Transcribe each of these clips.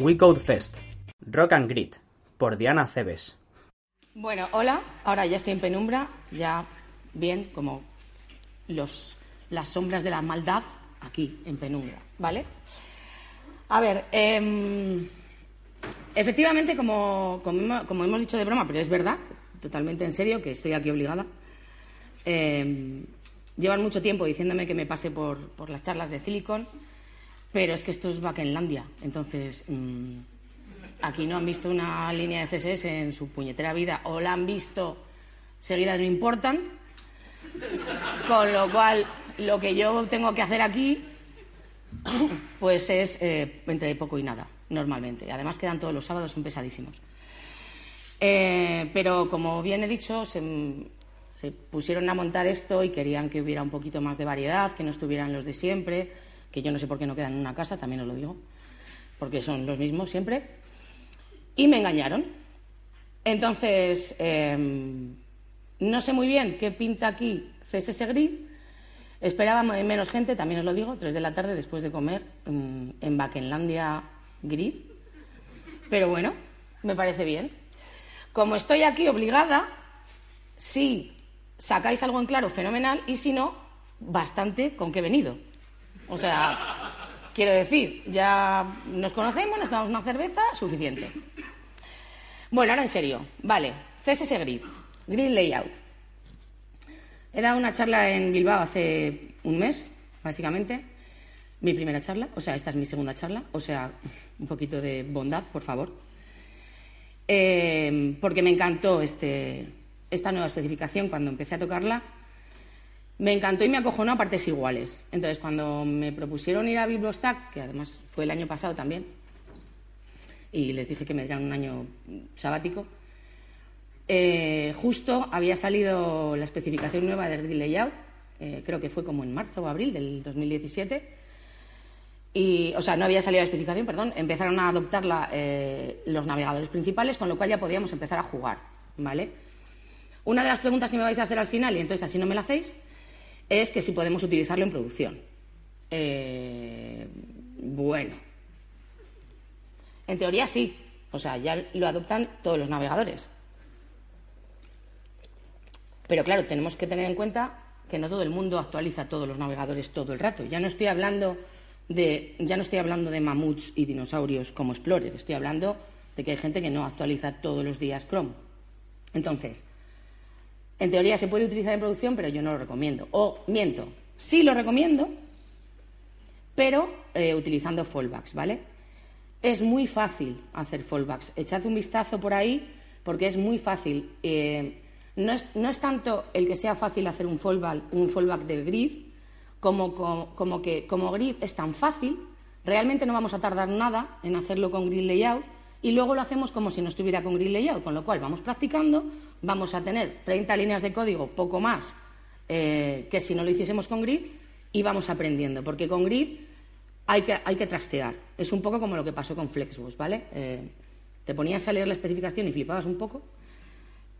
We Code Fest, Rock and Grit, por Diana Cebes. Bueno, hola, ahora ya estoy en penumbra, ya bien como los, las sombras de la maldad aquí en penumbra, ¿vale? A ver, em, efectivamente, como, como, hemos dicho de broma, pero es verdad, totalmente en serio, que estoy aquí obligada, em, llevan mucho tiempo diciéndome que me pase por, por las charlas de Silicon pero es que esto es Bakenlandia. Entonces, mm, aquí no han visto una línea de CSS en su puñetera vida o la han visto seguida de no importan. Con lo cual, lo que yo tengo que hacer aquí, pues es eh, entre poco y nada, normalmente. Además, quedan todos los sábados, son pesadísimos. Eh, pero, como bien he dicho, se, se pusieron a montar esto y querían que hubiera un poquito más de variedad, que no estuvieran los de siempre yo no sé por qué no quedan en una casa, también os lo digo, porque son los mismos siempre, y me engañaron. Entonces, em, no sé muy bien qué pinta aquí CSS Grid. Esperaba menos gente, también os lo digo, tres de la tarde después de comer mm, en Bakenlandia Grid. Pero bueno, me parece bien. Como estoy aquí obligada, si sacáis algo en claro, fenomenal, y si no, bastante con que he venido. O sea, quiero decir, ya nos conocemos, nos damos una cerveza, suficiente. Bueno, ahora en serio. Vale, CSS Grid, Grid Layout. He dado una charla en Bilbao hace un mes, básicamente. Mi primera charla, o sea, esta es mi segunda charla, o sea, un poquito de bondad, por favor. Eh, porque me encantó este, esta nueva especificación cuando empecé a tocarla me encantó y me acojonó a partes iguales. Entonces, cuando me propusieron ir a Bibliostack, que además fue el año pasado también, y les dije que me dieran un año sabático, eh, justo había salido la especificación nueva de Grid Layout, eh, creo que fue como en marzo o abril del 2017, y, o sea, no había salido la especificación, perdón, empezaron a adoptarla eh, los navegadores principales, con lo cual ya podíamos empezar a jugar, ¿vale? Una de las preguntas que me vais a hacer al final, y entonces así no me la hacéis, es que si podemos utilizarlo en producción. Eh, bueno, en teoría sí, o sea, ya lo adoptan todos los navegadores. Pero claro, tenemos que tener en cuenta que no todo el mundo actualiza todos los navegadores todo el rato. Ya no estoy hablando de, ya no estoy hablando de mamuts y dinosaurios como Explorer, estoy hablando de que hay gente que no actualiza todos los días Chrome. Entonces, en teoría se puede utilizar en producción, pero yo no lo recomiendo. O miento, sí lo recomiendo, pero eh, utilizando fallbacks, ¿vale? Es muy fácil hacer fallbacks. Echad un vistazo por ahí porque es muy fácil. Eh, no, es, tanto el que sea fácil hacer un fallback, un fallback de grid, como, como que como grid es tan fácil, realmente no vamos a tardar nada en hacerlo con grid layout y luego lo hacemos como si no estuviera con grid layout, con lo cual vamos practicando, vamos a tener 30 líneas de código, poco más eh, que si no lo hiciésemos con grid, y vamos aprendiendo, porque con grid hay que, hay que trastear. Es un poco como lo que pasó con Flexbox, ¿vale? Eh, te ponías a leer la especificación y flipabas un poco,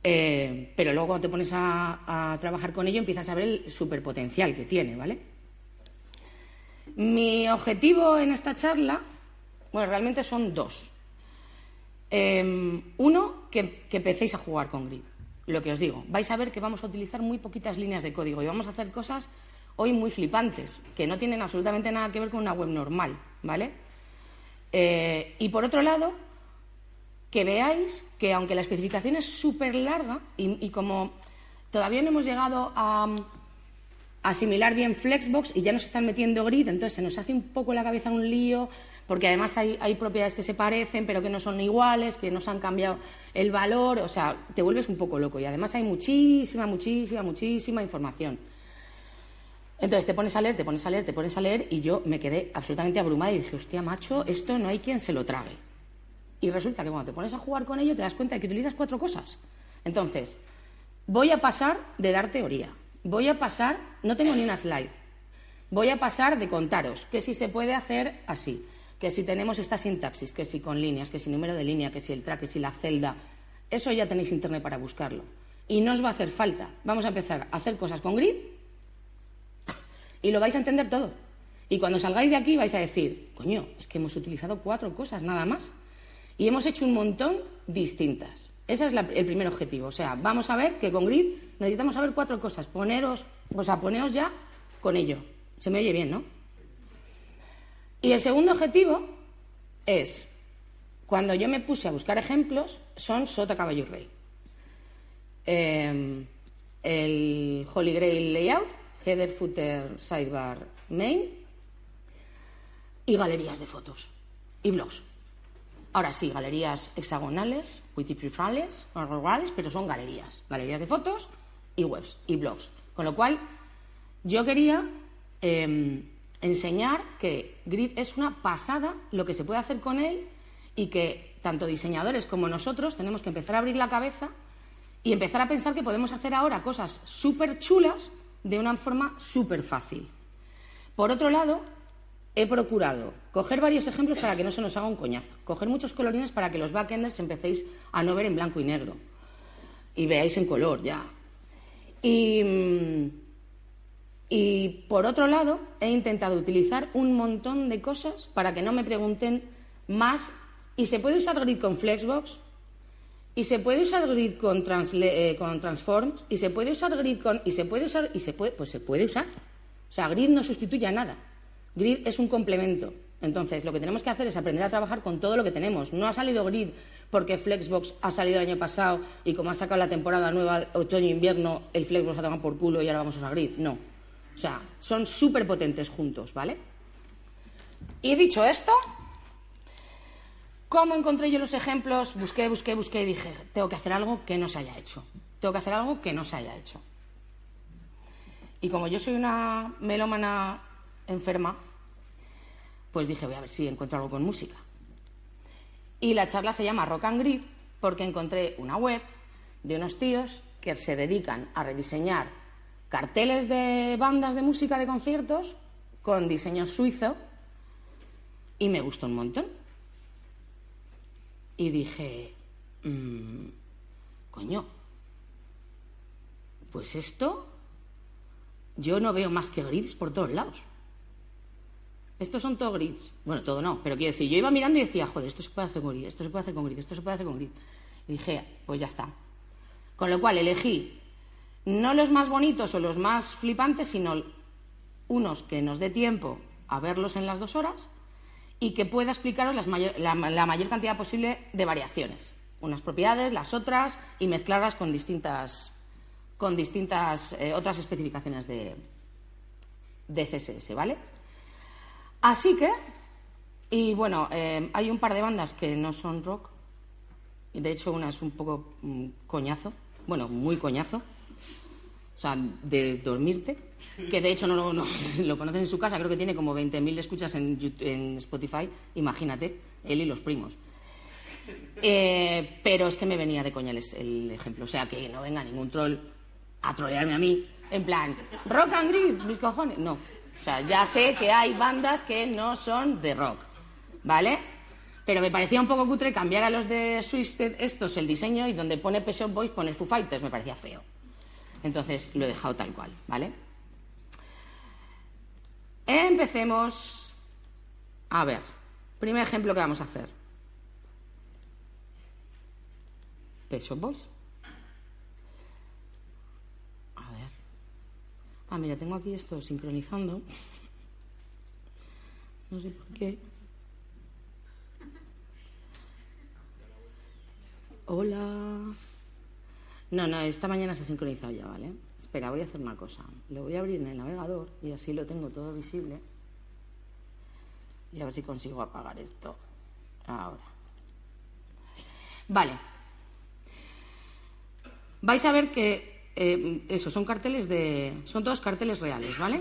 eh, pero luego cuando te pones a, a, trabajar con ello empiezas a ver el superpotencial que tiene, ¿vale? Mi objetivo en esta charla, bueno, realmente son dos. Em, uno, que, empecéis a jugar con Grid. Lo que os digo, vais a ver que vamos a utilizar muy poquitas líneas de código y vamos a hacer cosas hoy muy flipantes, que no tienen absolutamente nada que ver con una web normal, ¿vale? Eh, y por otro lado, que veáis que aunque la especificación es súper larga y, como todavía no hemos llegado a, a asimilar bien Flexbox y ya nos están metiendo grid, entonces se nos hace un poco la cabeza un lío, porque además hay, propiedades que se parecen, pero que no son iguales, que no se han cambiado el valor, o sea, te vuelves un poco loco. Y además hay muchísima, muchísima, muchísima información. Entonces te pones a leer, te pones a leer, te pones a leer, y yo me quedé absolutamente abrumada y dije, hostia, macho, esto no hay quien se lo trague. Y resulta que cuando te pones a jugar con ello te das cuenta de que utilizas cuatro cosas. Entonces, voy a pasar de dar teoría, voy a pasar, no tengo ni una slide, voy a pasar de contaros que si se puede hacer así, que si tenemos esta sintaxis, que si con líneas, que si número de línea, que si el track, que si la celda, eso ya tenéis internet para buscarlo. Y no os va a hacer falta. Vamos a empezar a hacer cosas con grid y lo vais a entender todo. Y cuando salgáis de aquí vais a decir, coño, es que hemos utilizado cuatro cosas nada más. Y hemos hecho un montón distintas. Ese es el primer objetivo. O sea, vamos a ver que con Grid necesitamos saber cuatro cosas. Poneros, o sea, poneos ya con ello. Se me oye bien, ¿no? Y el segundo objetivo es, cuando yo me puse a buscar ejemplos, son Sota Caballo Rey. Em, el Holy Grail Layout, Header, Footer, Sidebar, Main y galerías de fotos y blogs. Ahora sí, galerías hexagonales, wikitrifrales, iguales, pero son galerías. Galerías de fotos y webs y blogs. Con lo cual, yo quería em, enseñar que Grid es una pasada lo que se puede hacer con él y que tanto diseñadores como nosotros tenemos que empezar a abrir la cabeza y empezar a pensar que podemos hacer ahora cosas súper chulas de una forma súper fácil. Por otro lado, he procurado coger varios ejemplos para que no se nos haga un coñazo, coger muchos colorines para que los backenders empecéis a no ver en blanco y negro y veáis en color ya. Y, mm, y por otro lado, he intentado utilizar un montón de cosas para que no me pregunten más. ¿Y se puede usar Grid con Flexbox? ¿Y se puede usar Grid con, eh, con Transforms? ¿Y se puede usar Grid con.? ¿Y se puede usar.? ¿Y se puede.? Pues se puede usar. O sea, Grid no sustituye a nada. Grid es un complemento. Entonces, lo que tenemos que hacer es aprender a trabajar con todo lo que tenemos. No ha salido Grid porque Flexbox ha salido el año pasado y como ha sacado la temporada nueva otoño-invierno, el Flexbox ha tomado por culo y ahora vamos a usar Grid. No. O sea, son súper potentes juntos, ¿vale? Y dicho esto, ¿cómo encontré yo los ejemplos? Busqué, busqué, busqué y dije, tengo que hacer algo que no se haya hecho. Tengo que hacer algo que no se haya hecho. Y como yo soy una melómana enferma, pues dije, voy a ver si encuentro algo con música. Y la charla se llama Rock and Grid porque encontré una web de unos tíos que se dedican a rediseñar carteles de bandas de música de conciertos con diseño suizo y me gustó un montón. Y dije, mm, coño, pues esto yo no veo más que grids por todos lados. Estos son todos grids. Bueno, todo no, pero quiero decir, yo iba mirando y decía, joder, esto se puede hacer con grid, esto se puede hacer con grid, esto se puede hacer con grid. Y dije, pues ya está. Con lo cual elegí no los más bonitos o los más flipantes, sino unos que nos dé tiempo a verlos en las dos horas y que pueda explicaros la, mayor cantidad posible de variaciones. Unas propiedades, las otras, y mezclarlas con distintas, con distintas eh, otras especificaciones de, de CSS, ¿vale? Así que, y bueno, eh, hay un par de bandas que no son rock, y de hecho una es un poco mm, coñazo, bueno, muy coñazo, o sea, de dormirte, que de hecho no lo, no, conocen en su casa, creo que tiene como 20.000 escuchas en, en, Spotify, imagínate, él y los primos. Eh, pero es que me venía de coña el, ejemplo, o sea, que no venga ningún troll a trolearme a mí, en plan, rock and grid, mis cojones, no, o sea, ya sé que hay bandas que no son de rock, ¿vale? Pero me parecía un poco cutre cambiar a los de Twisted estos el diseño y donde pone Pet Boys pone Foo Fighters, me parecía feo. Entonces lo he dejado tal cual, ¿vale? Empecemos. A ver, primer ejemplo que vamos a hacer. Pet Boys. Ah, mira, tengo aquí esto sincronizando. No sé por qué. Hola. No, no, esta mañana se ha sincronizado ya, ¿vale? Espera, voy a hacer una cosa. Lo voy a abrir en el navegador y así lo tengo todo visible. Y a ver si consigo apagar esto. Ahora. Vale. Vais a ver que eh, eso, son carteles de. Son todos carteles reales, ¿vale?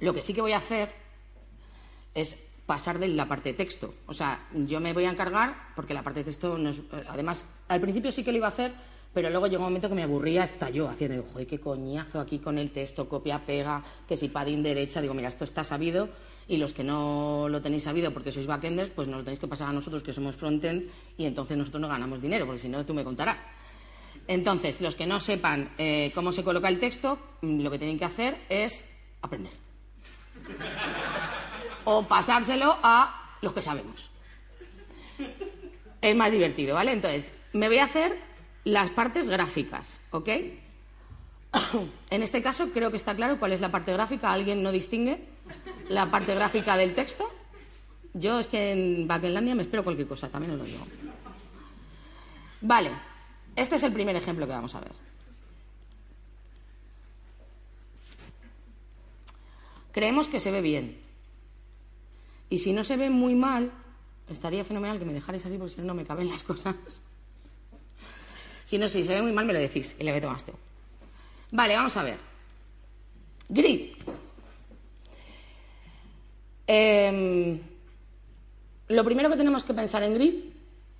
Lo que sí que voy a hacer es pasar de la parte de texto. O sea, yo me voy a encargar, porque la parte de texto, no es, además, al principio sí que lo iba a hacer, pero luego llegó un momento que me aburría hasta yo haciendo, joder, qué coñazo aquí con el texto, copia, pega, que si padding derecha, digo, mira, esto está sabido y los que no lo tenéis sabido porque sois backenders, pues nos lo tenéis que pasar a nosotros que somos frontend y entonces nosotros no ganamos dinero, porque si no tú me contarás. Entonces, los que no sepan eh, cómo se coloca el texto, mm, lo que tienen que hacer es aprender. O pasárselo a los que sabemos. Es más divertido, ¿vale? Entonces, me voy a hacer las partes gráficas, ¿ok? En este caso creo que está claro cuál es la parte gráfica. ¿Alguien no distingue la parte gráfica del texto? Yo es que en Backendlandia me espero cualquier cosa, también os lo digo. Vale, este es el primer ejemplo que vamos a ver. Creemos que se ve bien. Y si no se ve muy mal, estaría fenomenal que me dejarais así porque si no, no me caben las cosas. Si no, si se ve muy mal, me lo decís y le meto más Vale, vamos a ver. Grid. Em, lo primero que tenemos que pensar en grid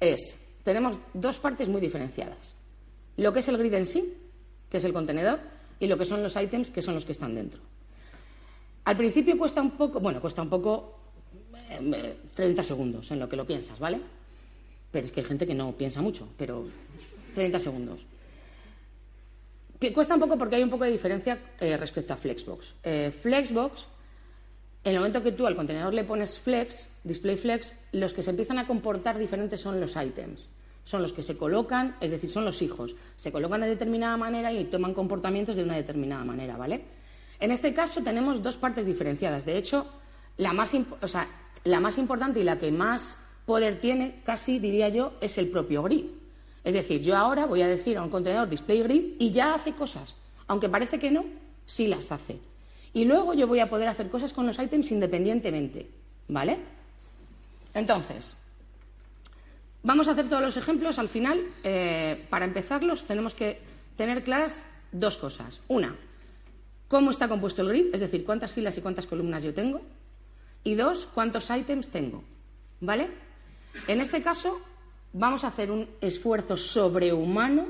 es, tenemos dos partes muy diferenciadas. Lo que es el grid en sí, que es el contenedor, y lo que son los ítems, que son los que están dentro. Al principio cuesta un poco, bueno, cuesta un poco 30 em, segundos en lo que lo piensas, ¿vale? Pero es que hay gente que no piensa mucho, pero 30 segundos. Cuesta un poco porque hay un poco de diferencia eh, respecto a Flexbox. Eh, Flexbox, en el momento que tú al contenedor le pones Flex, Display Flex, los que se empiezan a comportar diferentes son los items. Son los que se colocan, es decir, son los hijos. Se colocan de determinada manera y toman comportamientos de una determinada manera, ¿vale? En este caso tenemos dos partes diferenciadas. De hecho, la más, la más importante y la que más poder tiene, casi diría yo, es el propio grid. Es decir, yo ahora voy a decir a un contenedor display grid y ya hace cosas. Aunque parece que no, sí las hace. Y luego yo voy a poder hacer cosas con los ítems independientemente. ¿Vale? Entonces, vamos a hacer todos los ejemplos. Al final, eh, para empezarlos, tenemos que tener claras dos cosas. Una, cómo está compuesto el grid, es decir, cuántas filas y cuántas columnas yo tengo. Y dos, cuántos ítems tengo. ¿Vale? En este caso, vamos a hacer un esfuerzo sobrehumano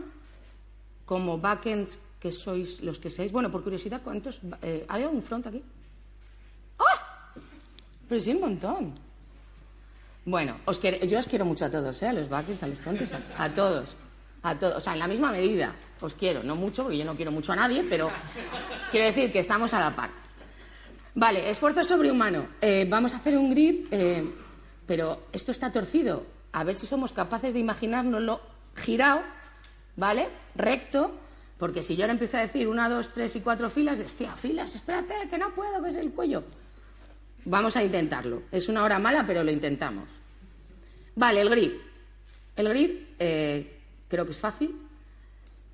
como backends que sois los que seáis. Bueno, por curiosidad, ¿cuántos? Eh, ¿Hay algún front aquí? ¡Ah! Pero sí, un montón. Bueno, os yo os quiero mucho a todos, ¿eh? A los backends, a los fronts, a, todos. A todos. O sea, en la misma medida. Os quiero. No mucho, porque yo no quiero mucho a nadie, pero quiero decir que estamos a la par. Vale, esfuerzo sobrehumano. Eh, vamos a hacer un grid, eh, pero esto está torcido a ver si somos capaces de imaginárnoslo girado, ¿vale? Recto, porque si yo ahora empiezo a decir una, dos, tres y cuatro filas, de hostia, filas, espérate, que no puedo, que es el cuello. Vamos a intentarlo. Es una hora mala, pero lo intentamos. Vale, el grid. El grid eh, creo que es fácil.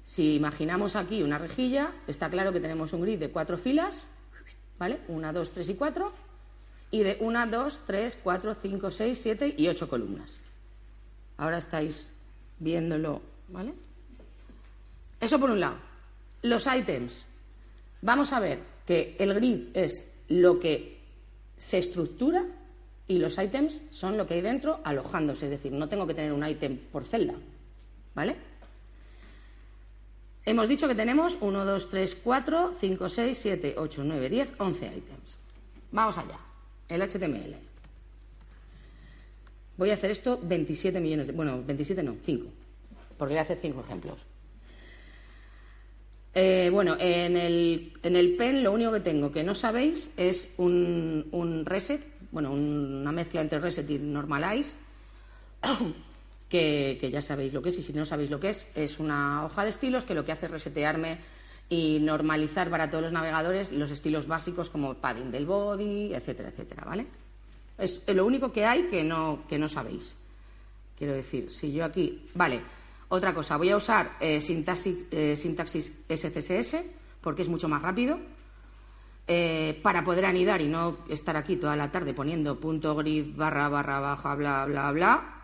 Si imaginamos aquí una rejilla, está claro que tenemos un grid de cuatro filas, ¿vale? Una, dos, tres y cuatro. Y de una, dos, tres, cuatro, cinco, seis, siete y ocho columnas. Ahora estáis viéndolo, ¿vale? Eso por un lado. Los ítems. Vamos a ver que el grid es lo que se estructura y los ítems son lo que hay dentro alojándose. Es decir, no tengo que tener un ítem por celda. ¿Vale? Hemos dicho que tenemos 1, 2, 3, 4, 5, 6, 7, 8, 9, 10, 11 ítems. Vamos allá. El HTML. Voy a hacer esto 27 millones de... Bueno, 27 no, 5. Porque voy a hacer 5 ejemplos. Eh, bueno, en el, en el pen lo único que tengo que no sabéis es un, un reset, bueno, una mezcla entre reset y normalize, que, que, ya sabéis lo que es, y si no sabéis lo que es, es una hoja de estilos que lo que hace es resetearme y normalizar para todos los navegadores los estilos básicos como padding del body, etcétera, etcétera, ¿vale? Es lo único que hay que no, que no sabéis. Quiero decir, si yo aquí. Vale, otra cosa, voy a usar eh, eh, sintaxis, SCSS porque es mucho más rápido. Eh, para poder anidar y no estar aquí toda la tarde poniendo punto grid barra barra baja bla bla bla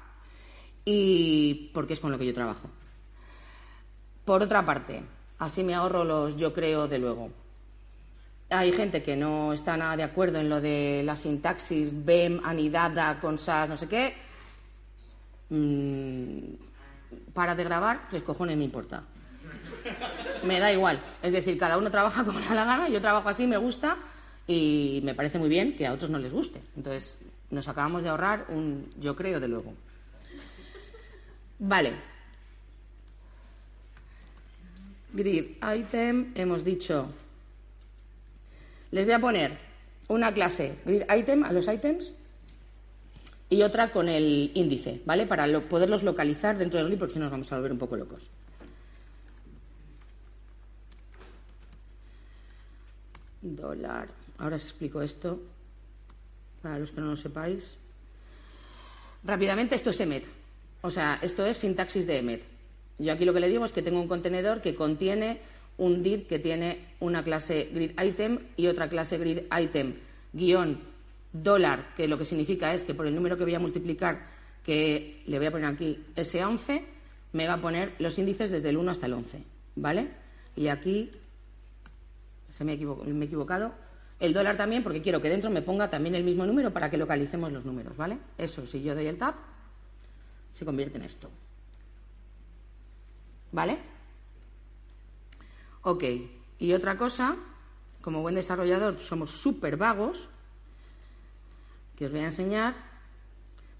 y porque es con lo que yo trabajo. Por otra parte, así me ahorro los yo creo de luego hay gente que no está nada de acuerdo en lo de la sintaxis BEM, anidada, con SAS, no sé qué. Mm, para de grabar, tres cojones me importa. Me da igual. Es decir, cada uno trabaja como le da la gana, yo trabajo así, me gusta y me parece muy bien que a otros no les guste. Entonces, nos acabamos de ahorrar un yo creo, de luego. Vale. Grid item, hemos dicho les voy a poner una clase grid item a los items y otra con el índice, ¿vale? Para poderlos localizar dentro del grid porque si no nos vamos a volver un poco locos. Dólar. Ahora os explico esto para los que no lo sepáis. Rápidamente, esto es EMET. O sea, esto es sintaxis de EMET. Yo aquí lo que le digo es que tengo un contenedor que contiene un div que tiene una clase grid item y otra clase grid item guion dólar, que lo que significa es que por el número que voy a multiplicar, que le voy a poner aquí S11, me va a poner los índices desde el 1 hasta el 11. ¿Vale? Y aquí se me, me he equivocado. El dólar también, porque quiero que dentro me ponga también el mismo número para que localicemos los números, ¿vale? Eso, si yo doy el tab, se convierte en esto. ¿Vale? Ok. Y otra cosa, como buen desarrollador somos súper vagos, que os voy a enseñar.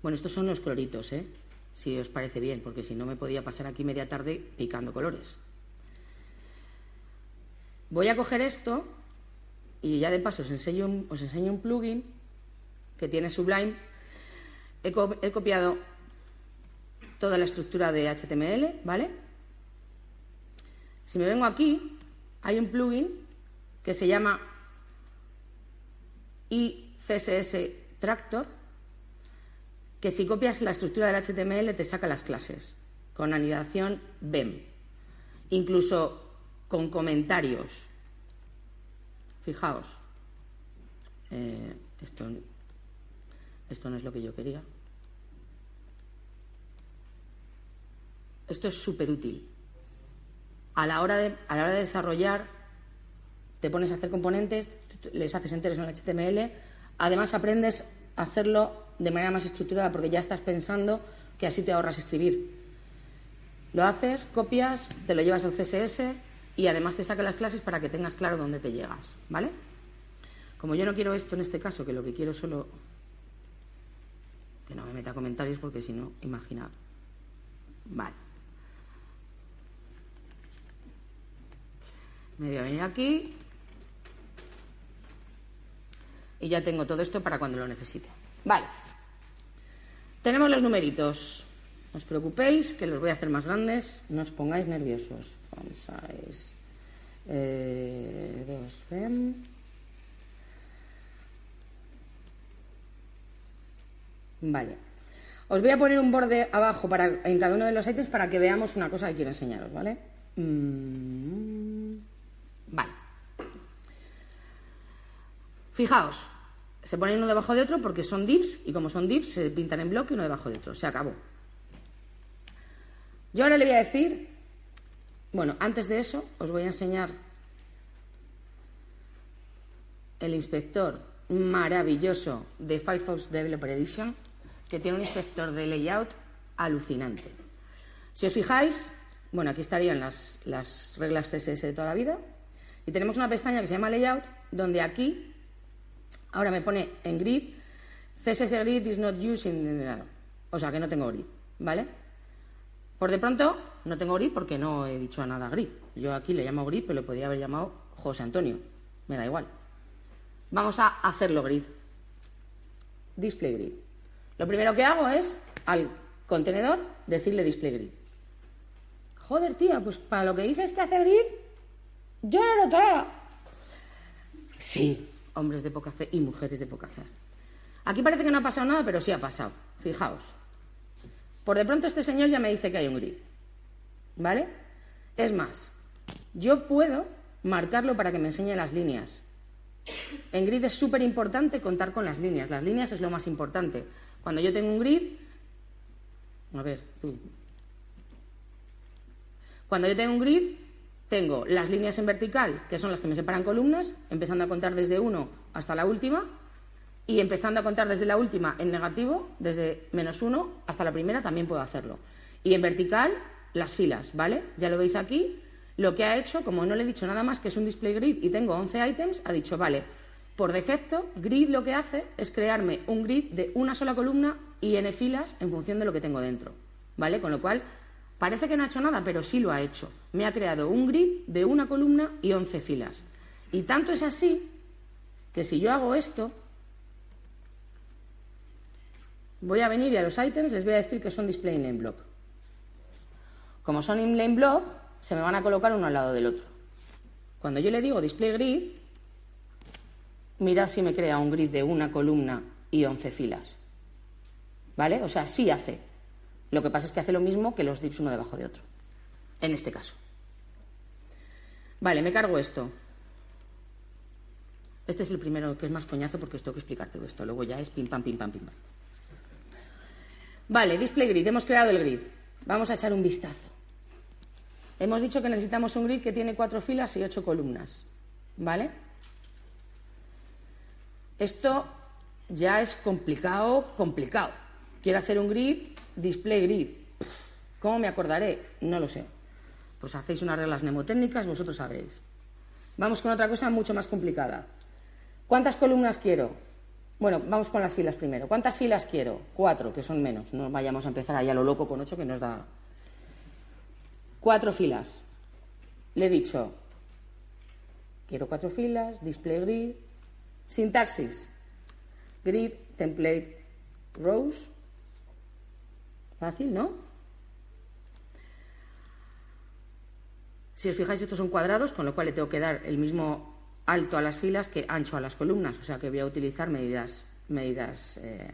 Bueno, estos son los coloritos, ¿eh? Si os parece bien, porque si no me podía pasar aquí media tarde picando colores. Voy a coger esto y ya de paso os enseño un, enseño un plugin que tiene Sublime. He copiado toda la estructura de HTML, ¿vale? Si me vengo aquí, hay un plugin que se llama iCSS Tractor, que si copias la estructura del HTML te saca las clases con anidación BEM, incluso con comentarios. Fijaos, eh, esto, esto no es lo que yo quería. Esto es súper útil a la hora de, a la hora de desarrollar, te pones a hacer componentes, les haces enteros en HTML, además aprendes a hacerlo de manera más estructurada porque ya estás pensando que así te ahorras escribir. Lo haces, copias, te lo llevas al CSS y además te saca las clases para que tengas claro dónde te llegas, ¿vale? Como yo no quiero esto en este caso, que lo que quiero solo que no me meta comentarios porque si no, imaginad. Vale. Me voy a venir aquí y ya tengo todo esto para cuando lo necesite. Vale. Tenemos los numeritos. No os preocupéis, que los voy a hacer más grandes. No os pongáis nerviosos. Size eh, 2 fem. Vale. Os voy a poner un borde abajo para, en cada uno de los ítems para que veamos una cosa que quiero enseñaros, ¿vale? Mm. Vale. Fijaos, se ponen uno debajo de otro porque son divs y como son divs se pintan en bloque uno debajo de otro. Se acabó. Yo ahora le voy a decir, bueno, antes de eso os voy a enseñar el inspector maravilloso de Firefox Developer Edition, que tiene un inspector de layout alucinante. Si os fijáis, bueno, aquí estarían las, las reglas CSS de toda la vida, y tenemos una pestaña que se llama Layout, donde aquí, ahora me pone en grid, CSS grid is not used in... O sea, que no tengo grid, ¿vale? Por de pronto, no tengo grid porque no he dicho nada grid. Yo aquí le llamo grid, pero le podría haber llamado José Antonio. Me da igual. Vamos a hacerlo grid. Display grid. Lo primero que hago es al contenedor decirle display grid. Joder, tía, pues para lo que dices que hace grid, yo no lo Sí, hombres de poca fe y mujeres de poca fe. Aquí parece que no ha pasado nada, pero sí ha pasado. Fijaos. Por de pronto este señor ya me dice que hay un grid. ¿Vale? Es más, yo puedo marcarlo para que me enseñe las líneas. En grid es súper importante contar con las líneas. Las líneas es lo más importante. Cuando yo tengo un grid, a ver, tú. Cuando yo tengo un grid, tengo las líneas en vertical, que son las que me separan columnas, empezando a contar desde 1 hasta la última, y empezando a contar desde la última en negativo, desde menos 1 hasta la primera, también puedo hacerlo. Y en vertical, las filas, ¿vale? Ya lo veis aquí. Lo que ha hecho, como no le he dicho nada más que es un display grid y tengo 11 items, ha dicho, vale, por defecto, grid lo que hace es crearme un grid de una sola columna y n filas en función de lo que tengo dentro, ¿vale? Con lo cual, Parece que no ha hecho nada, pero sí lo ha hecho. Me ha creado un grid de una columna y 11 filas. Y tanto es así que si yo hago esto, voy a venir y a los items les voy a decir que son display name block. Como son inline block, se me van a colocar uno al lado del otro. Cuando yo le digo display grid, mirad si me crea un grid de una columna y 11 filas. ¿Vale? O sea, sí hace. Lo que pasa es que hace lo mismo que los dips uno debajo de otro. En este caso. Vale, me cargo esto. Este es el primero que es más coñazo porque os tengo que explicar todo esto. Luego ya es pim pam, pim pam, pim pam. Vale, display grid. Hemos creado el grid. Vamos a echar un vistazo. Hemos dicho que necesitamos un grid que tiene cuatro filas y ocho columnas. ¿Vale? Esto ya es complicado, complicado. Quiero hacer un grid, display grid. ¿Cómo me acordaré? No lo sé. Pues hacéis unas reglas mnemotécnicas, vosotros sabéis. Vamos con otra cosa mucho más complicada. ¿Cuántas columnas quiero? Bueno, vamos con las filas primero. ¿Cuántas filas quiero? Cuatro, que son menos. No vayamos a empezar ahí a lo loco con ocho, que nos da. Cuatro filas. Le he dicho, quiero cuatro filas, display grid, sintaxis, grid, template, rows. Fácil, ¿no? Si os fijáis, estos son cuadrados, con lo cual le tengo que dar el mismo alto a las filas que ancho a las columnas. O sea que voy a utilizar medidas, medidas eh,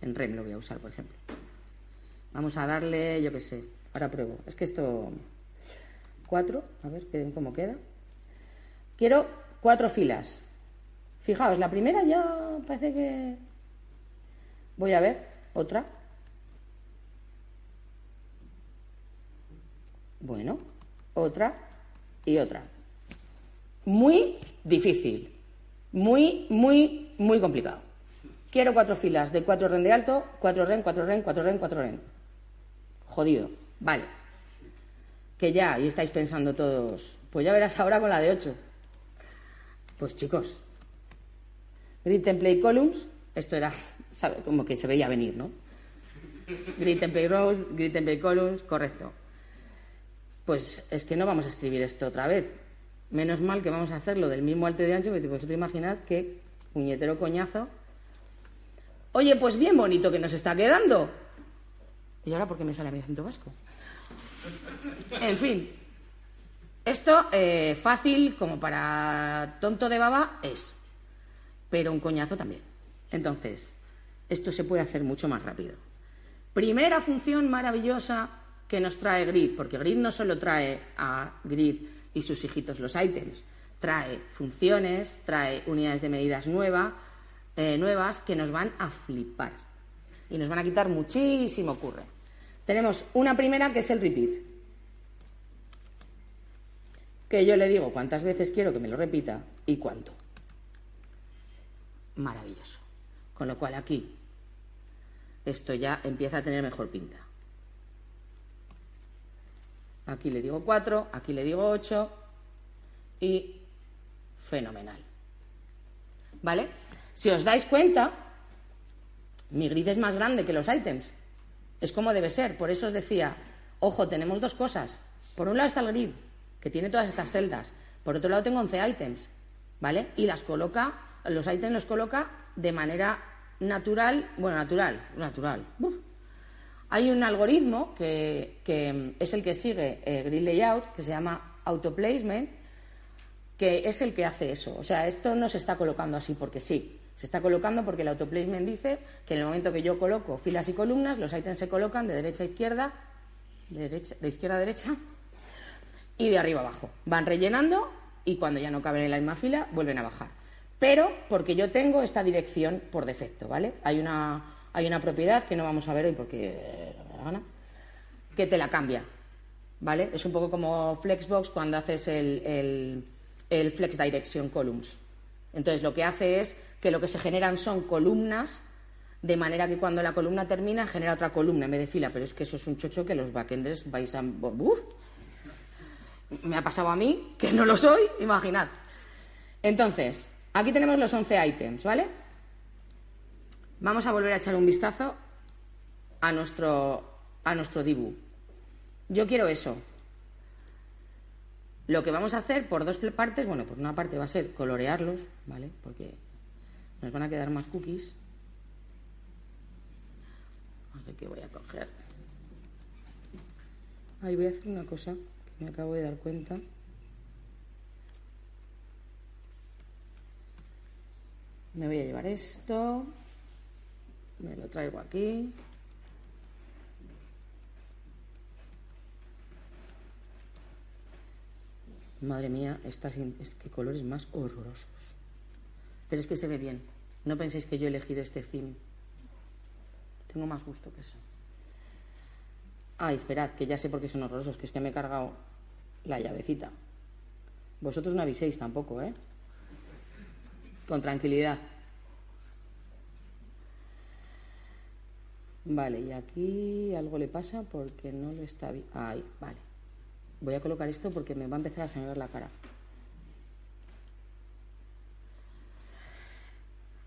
en REM, lo voy a usar, por ejemplo. Vamos a darle, yo qué sé, ahora pruebo. Es que esto. Cuatro, a ver cómo queda. Quiero cuatro filas. Fijaos, la primera ya parece que. Voy a ver, otra. Bueno, otra y otra muy difícil, muy, muy, muy complicado. Quiero cuatro filas de cuatro ren de alto, cuatro ren, cuatro ren, cuatro ren, cuatro ren. Jodido. Vale. Que ya, y estáis pensando todos, pues ya verás ahora con la de ocho. Pues chicos, grid template columns, esto era, ¿sabe? Como que se veía venir, ¿no? Grid template rows, grid template columns, correcto. Pues es que no vamos a escribir esto otra vez. Menos mal que vamos a hacerlo del mismo alto de ancho, porque vosotros imaginad qué puñetero coñazo. Oye, pues bien bonito que nos está quedando. ¿Y ahora por qué me sale mi acento vasco? En fin, esto eh, fácil como para tonto de baba es, pero un coñazo también. Entonces, esto se puede hacer mucho más rápido. Primera función maravillosa que nos trae Grid, porque Grid no solo trae a Grid y sus hijitos los items. Trae funciones, trae unidades de medidas nueva, eh, nuevas que nos van a flipar y nos van a quitar muchísimo curre. Tenemos una primera que es el repeat. Que yo le digo cuántas veces quiero que me lo repita y cuánto. Maravilloso. Con lo cual aquí esto ya empieza a tener mejor pinta. Aquí le digo 4, aquí le digo 8 y fenomenal. ¿Vale? Si os dais cuenta, mi grid es más grande que los ítems. Es como debe ser. Por eso os decía, ojo, tenemos dos cosas. Por un lado está el grid, que tiene todas estas celdas. Por otro lado tengo 11 ítems. ¿Vale? Y las coloca, los ítems los coloca de manera natural, bueno, natural, natural. Hay un algoritmo que, es el que sigue eh, Grid Layout, que se llama Autoplacement, que es el que hace eso. O sea, esto no se está colocando así porque sí. Se está colocando porque el autoplacement dice que en el momento que yo coloco filas y columnas, los ítems se colocan de derecha a izquierda, de, derecha, de izquierda a derecha y de arriba a abajo. Van rellenando y cuando ya no caben en la misma fila, vuelven a bajar. Pero porque yo tengo esta dirección por defecto, ¿vale? Hay una hay una propiedad que no vamos a ver hoy porque que te la cambia. ¿Vale? Es un poco como Flexbox cuando haces el, Flex Direction Columns. Entonces, lo que hace es que lo que se generan son columnas, de manera que cuando la columna termina, genera otra columna en vez de fila. Pero es que eso es un chocho que los backenders vais a. Me ha pasado a mí, que no lo soy, imaginad. Entonces, aquí tenemos los 11 items, ¿vale? Vamos a volver a echar un vistazo a nuestro, a nuestro Dibu. Yo quiero eso. Lo que vamos a hacer por dos partes, bueno, por una parte va a ser colorearlos, ¿vale? Porque nos van a quedar más cookies. Que voy a coger. Ahí voy a hacer una cosa que me acabo de dar cuenta. Me voy a llevar esto. Me lo traigo aquí. Madre mía, estas, es que colores más horrorosos. Pero es que se ve bien. No penséis que yo he elegido este theme. Tengo más gusto que eso. Ay, esperad, que ya sé por qué son horrorosos, que es que me he cargado la llavecita. Vosotros no aviséis tampoco, ¿eh? Con tranquilidad. Vale, y aquí algo le pasa porque no lo está bien. Ahí, vale. Voy a colocar esto porque me va a empezar a sangrar la cara.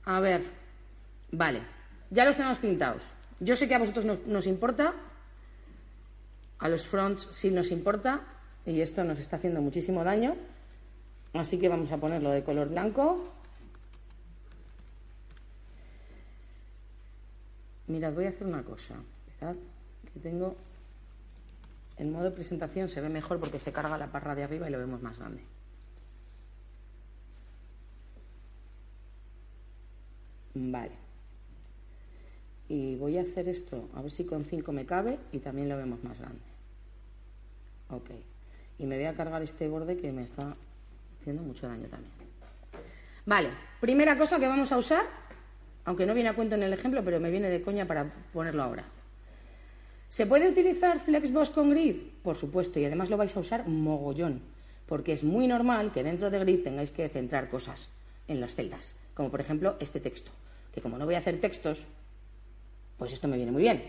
A ver, vale, ya los tenemos pintados. Yo sé que a vosotros no, nos importa, a los fronts sí nos importa, y esto nos está haciendo muchísimo daño, así que vamos a ponerlo de color blanco. Mirad, voy a hacer una cosa. Mirad, que tengo en modo presentación se ve mejor porque se carga la parra de arriba y lo vemos más grande. Vale. Y voy a hacer esto, a ver si con 5 me cabe y también lo vemos más grande. Ok. Y me voy a cargar este borde que me está haciendo mucho daño también. Vale, primera cosa que vamos a usar, aunque no viene a cuento en el ejemplo, pero me viene de coña para ponerlo ahora. ¿Se puede utilizar Flexbox con Grid? Por supuesto, y además lo vais a usar mogollón, porque es muy normal que dentro de Grid tengáis que centrar cosas en las celdas, como por ejemplo este texto, que como no voy a hacer textos, pues esto me viene muy bien.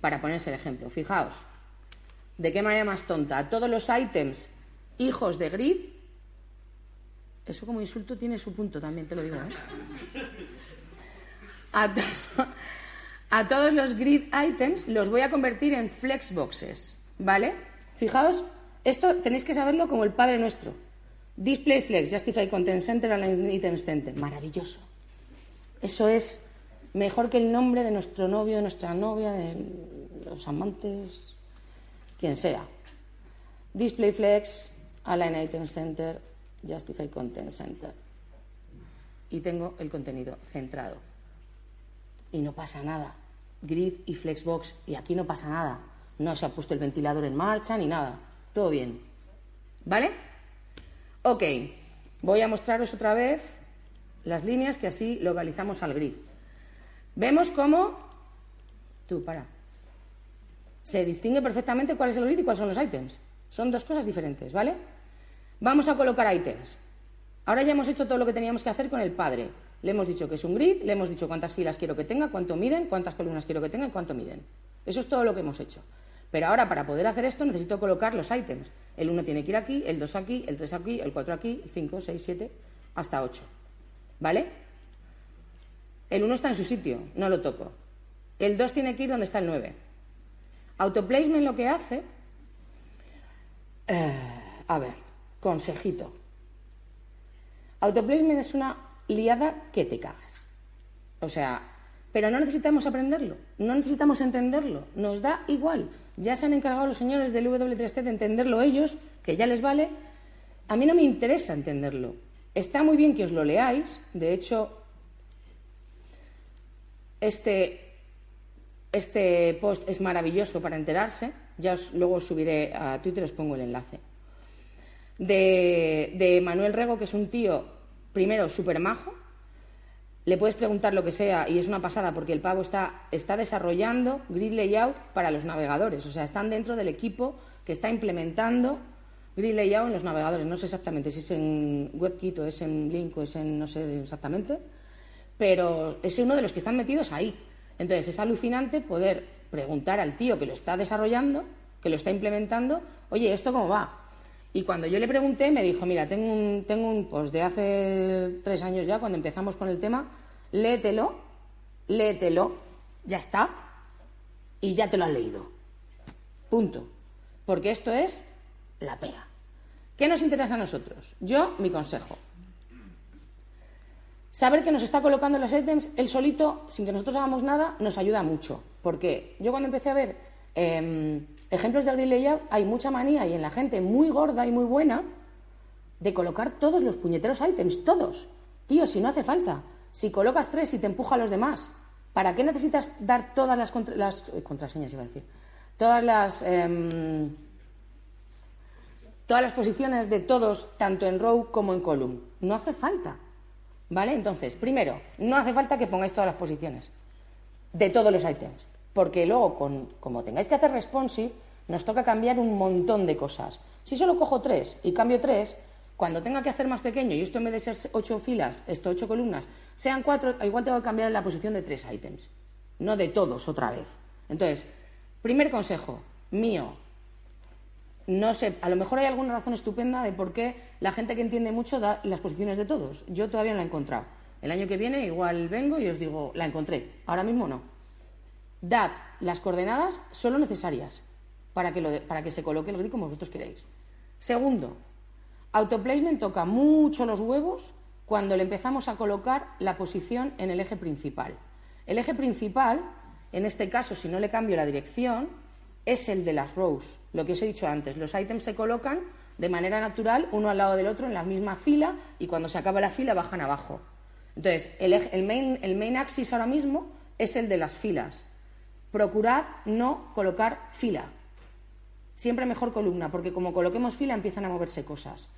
Para ponerse el ejemplo, fijaos, ¿de qué manera más tonta? Todos los ítems hijos de Grid, eso como insulto tiene su punto también, te lo digo, ¿eh? A, a todos los grid items los voy a convertir en flexboxes, ¿vale? Fijaos, esto tenéis que saberlo como el Padre Nuestro. Display Flex, Justify Content Center, Align Items Center. Maravilloso. Eso es mejor que el nombre de nuestro novio, de nuestra novia, de los amantes, quien sea. Display Flex, Align Items Center, Justify Content Center. Y tengo el contenido centrado. Y no pasa nada grid y flexbox y aquí no pasa nada. No se ha puesto el ventilador en marcha ni nada. Todo bien. ¿Vale? Ok. Voy a mostraros otra vez las líneas que así localizamos al grid. Vemos cómo... Tú, para. Se distingue perfectamente cuál es el grid y cuáles son los ítems. Son dos cosas diferentes, ¿vale? Vamos a colocar ítems. Ahora ya hemos hecho todo lo que teníamos que hacer con el padre. Le hemos dicho que es un grid, le hemos dicho cuántas filas quiero que tenga, cuánto miden, cuántas columnas quiero que tenga y cuánto miden. Eso es todo lo que hemos hecho. Pero ahora, para poder hacer esto, necesito colocar los ítems. El 1 tiene que ir aquí, el 2 aquí, el 3 aquí, el 4 aquí, el 5, 6, 7, hasta 8. ¿Vale? El 1 está en su sitio, no lo toco. El 2 tiene que ir donde está el 9. Autoplacement lo que hace. Eh, a ver, consejito. Autoplacement es una liada que te cagas. O sea, pero no necesitamos aprenderlo, no necesitamos entenderlo, nos da igual. Ya se han encargado los señores del W3C de entenderlo ellos, que ya les vale. A mí no me interesa entenderlo. Está muy bien que os lo leáis, de hecho, este, este post es maravilloso para enterarse, ya os, luego os subiré a Twitter, os pongo el enlace. De, de Manuel Rego, que es un tío primero, súper majo. Le puedes preguntar lo que sea y es una pasada porque el pavo está, está desarrollando grid layout para los navegadores. O sea, están dentro del equipo que está implementando grid layout en los navegadores. No sé exactamente si es en WebKit o es en Link o es en no sé exactamente, pero es uno de los que están metidos ahí. Entonces es alucinante poder preguntar al tío que lo está desarrollando, que lo está implementando, oye, ¿esto cómo va? Y cuando yo le pregunté, me dijo, mira, tengo un, tengo un post de hace tres años ya, cuando empezamos con el tema, léetelo, léetelo, ya está, y ya te lo has leído. Punto. Porque esto es la pega. ¿Qué nos interesa a nosotros? Yo, mi consejo. Saber que nos está colocando los ítems, él solito, sin que nosotros hagamos nada, nos ayuda mucho. Porque yo cuando empecé a ver em, ejemplos de grid layout, hay mucha manía y en la gente muy gorda y muy buena de colocar todos los puñeteros ítems, todos. Tío, si no hace falta. Si colocas tres y te empuja a los demás, ¿para qué necesitas dar todas las, las eh, contraseñas, iba a decir? Todas las, em, todas las posiciones de todos, tanto en row como en column. No hace falta. ¿Vale? Entonces, primero, no hace falta que pongáis todas las posiciones de todos los ítems, porque luego, con, como tengáis que hacer responsive, nos toca cambiar un montón de cosas. Si solo cojo tres y cambio tres, cuando tenga que hacer más pequeño, y esto en vez de ser ocho filas, esto ocho columnas, sean cuatro, igual tengo que cambiar la posición de tres ítems, no de todos otra vez. Entonces, primer consejo mío, no sé, a lo mejor hay alguna razón estupenda de por qué la gente que entiende mucho da las posiciones de todos. Yo todavía no la he encontrado. El año que viene igual vengo y os digo, la encontré. Ahora mismo no. Dad las coordenadas solo necesarias para que, para que se coloque el grid como vosotros queréis. Segundo, Autoplacement toca mucho los huevos cuando le empezamos a colocar la posición en el eje principal. El eje principal, en este caso, si no le cambio la dirección, es el de las rows, lo que os he dicho antes. Los ítems se colocan de manera natural, uno al lado del otro, en la misma fila, y cuando se acaba la fila bajan abajo. Entonces, el, el, main, el main axis ahora mismo es el de las filas. Procurad no colocar fila. Siempre mejor columna, porque como coloquemos fila empiezan a moverse cosas.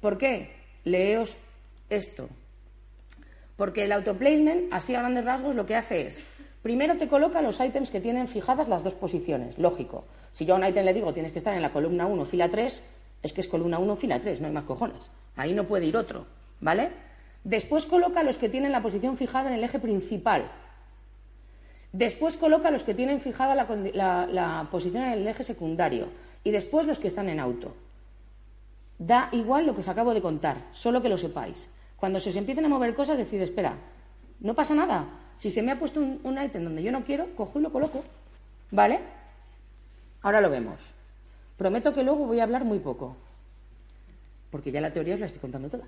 ¿Por qué? Leeos esto. Porque el autoplacement, así a grandes rasgos, lo que hace es, primero te coloca los ítems que tienen fijadas las dos posiciones, lógico. Si yo a un ítem le digo tienes que estar en la columna 1, fila 3, es que es columna 1, fila 3, no hay más cojones. Ahí no puede ir otro, ¿vale? Después coloca los que tienen la posición fijada en el eje principal. Después coloca los que tienen fijada la, la posición en el eje secundario. Y después los que están en auto. Da igual lo que os acabo de contar, solo que lo sepáis. Cuando se os empiecen a mover cosas, decid, espera, no pasa nada. Si se me ha puesto un, un ítem donde yo no quiero, cojo y lo coloco. ¿Vale? Ahora lo vemos. Prometo que luego voy a hablar muy poco, porque ya la teoría os la estoy contando toda.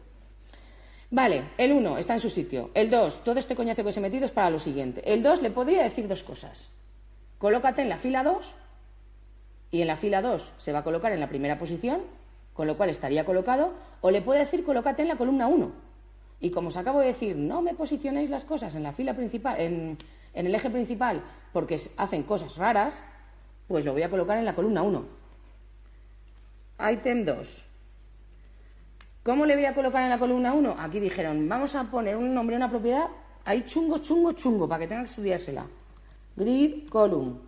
Vale, el 1 está en su sitio. El 2, todo este coñazo que os he metido es para lo siguiente. El 2 le podría decir dos cosas. Colócate en la fila 2 y en la fila 2 se va a colocar en la primera posición con lo cual estaría colocado, o le puede decir colócate en la columna 1. Y como os acabo de decir, no me posicionéis las cosas en la fila principal, en, el eje principal, porque hacen cosas raras, pues lo voy a colocar en la columna 1. Item 2. ¿Cómo le voy a colocar en la columna 1? Aquí dijeron, vamos a poner un nombre, una propiedad, ahí chungo, chungo, chungo, para que tengan que estudiársela. Grid column.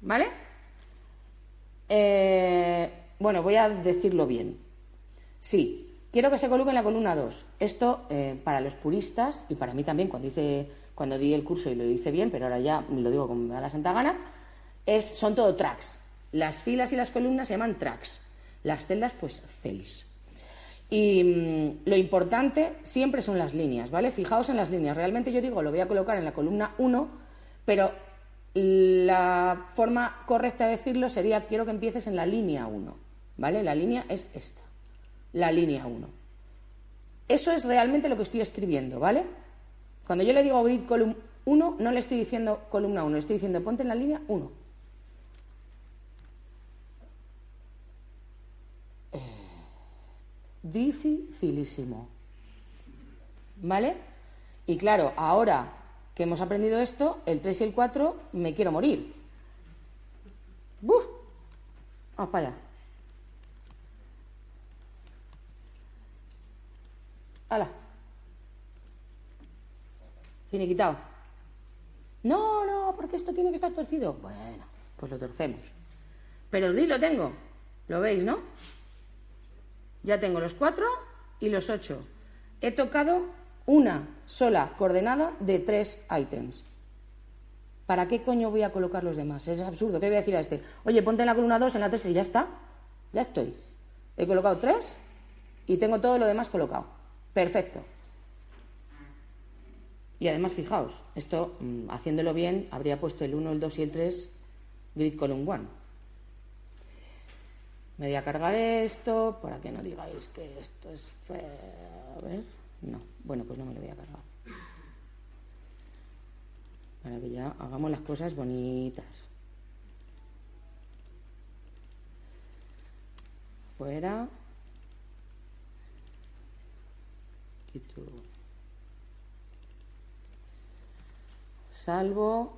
¿Vale? Eh, bueno, voy a decirlo bien. Sí, quiero que se coloque en la columna 2. Esto, eh, para los puristas, y para mí también, cuando, hice, cuando di el curso y lo hice bien, pero ahora ya lo digo como me da la santa gana, es, son todo tracks. Las filas y las columnas se llaman tracks. Las celdas, pues, cells. Y mm, lo importante siempre son las líneas, ¿vale? Fijaos en las líneas. Realmente yo digo, lo voy a colocar en la columna 1, pero la forma correcta de decirlo sería quiero que empieces en la línea 1, ¿vale? La línea es esta, la línea 1. Eso es realmente lo que estoy escribiendo, ¿vale? Cuando yo le digo grid column 1, no le estoy diciendo columna 1, le estoy diciendo ponte en la línea 1. Dificilísimo. ¿Vale? Y claro, ahora que hemos aprendido esto, el 3 y el 4, me quiero morir. ¡Buf! Vamos para allá. ¡Hala! quitado. No, no, porque esto tiene que estar torcido. Bueno, pues lo torcemos. Pero el gris lo tengo. ¿Lo veis, no? Ya tengo los 4 y los 8. He tocado una sola coordenada de tres ítems. ¿Para qué coño voy a colocar los demás? Es absurdo. ¿Qué voy a decir a este? Oye, ponte en la columna 2, en la 3 y ya está. Ya estoy. He colocado tres y tengo todo lo demás colocado. Perfecto. Y además, fijaos, esto, mm, haciéndolo bien, habría puesto el 1, el 2 y el 3 grid column 1. Me voy a cargar esto para que no digáis que esto es feo. A ver. No, bueno, pues no me lo voy a cargar. Para que ya hagamos las cosas bonitas. Fuera. Salvo.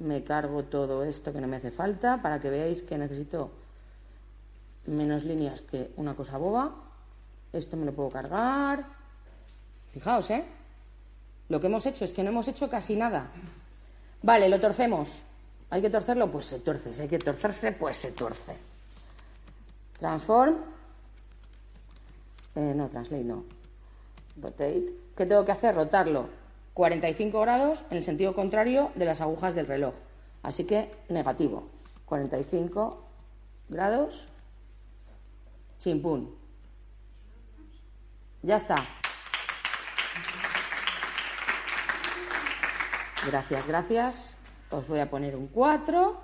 Me cargo todo esto que no me hace falta para que veáis que necesito menos líneas que una cosa boba. Esto me lo puedo cargar. Fijaos, ¿eh? Lo que hemos hecho es que no hemos hecho casi nada. Vale, lo torcemos. ¿Hay que torcerlo? Pues se tuerce. Si hay que torcerse, pues se tuerce. Transform. Eh, no, translate no. Rotate. ¿Qué tengo que hacer? Rotarlo 45 grados en el sentido contrario de las agujas del reloj. Así que negativo. 45 grados. Chimpún. Ya está. Gracias, gracias. Os voy a poner un 4.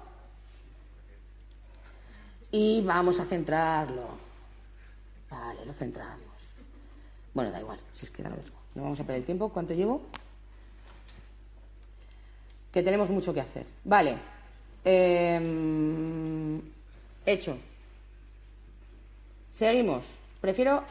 Y vamos a centrarlo. Vale, lo centramos. Bueno, da igual, si es que da lo mismo. No vamos a perder el tiempo. ¿Cuánto llevo? Que tenemos mucho que hacer. Vale. Em, hecho. Seguimos. Prefiero.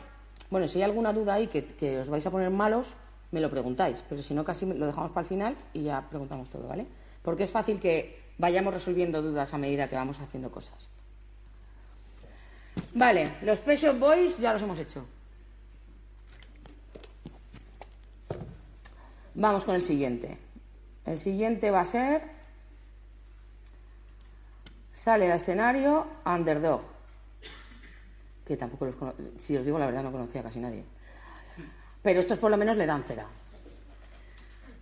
Bueno, si hay alguna duda ahí que, os vais a poner malos, me lo preguntáis. Pero si no, casi lo dejamos para el final y ya preguntamos todo, ¿vale? Porque es fácil que vayamos resolviendo dudas a medida que vamos haciendo cosas. Vale, los Pet Boys ya los hemos hecho. Vamos con el siguiente. El siguiente va a ser. Sale al escenario Underdog. Que tampoco los Si os digo la verdad, no conocía casi nadie. Pero estos por lo menos le dan cera.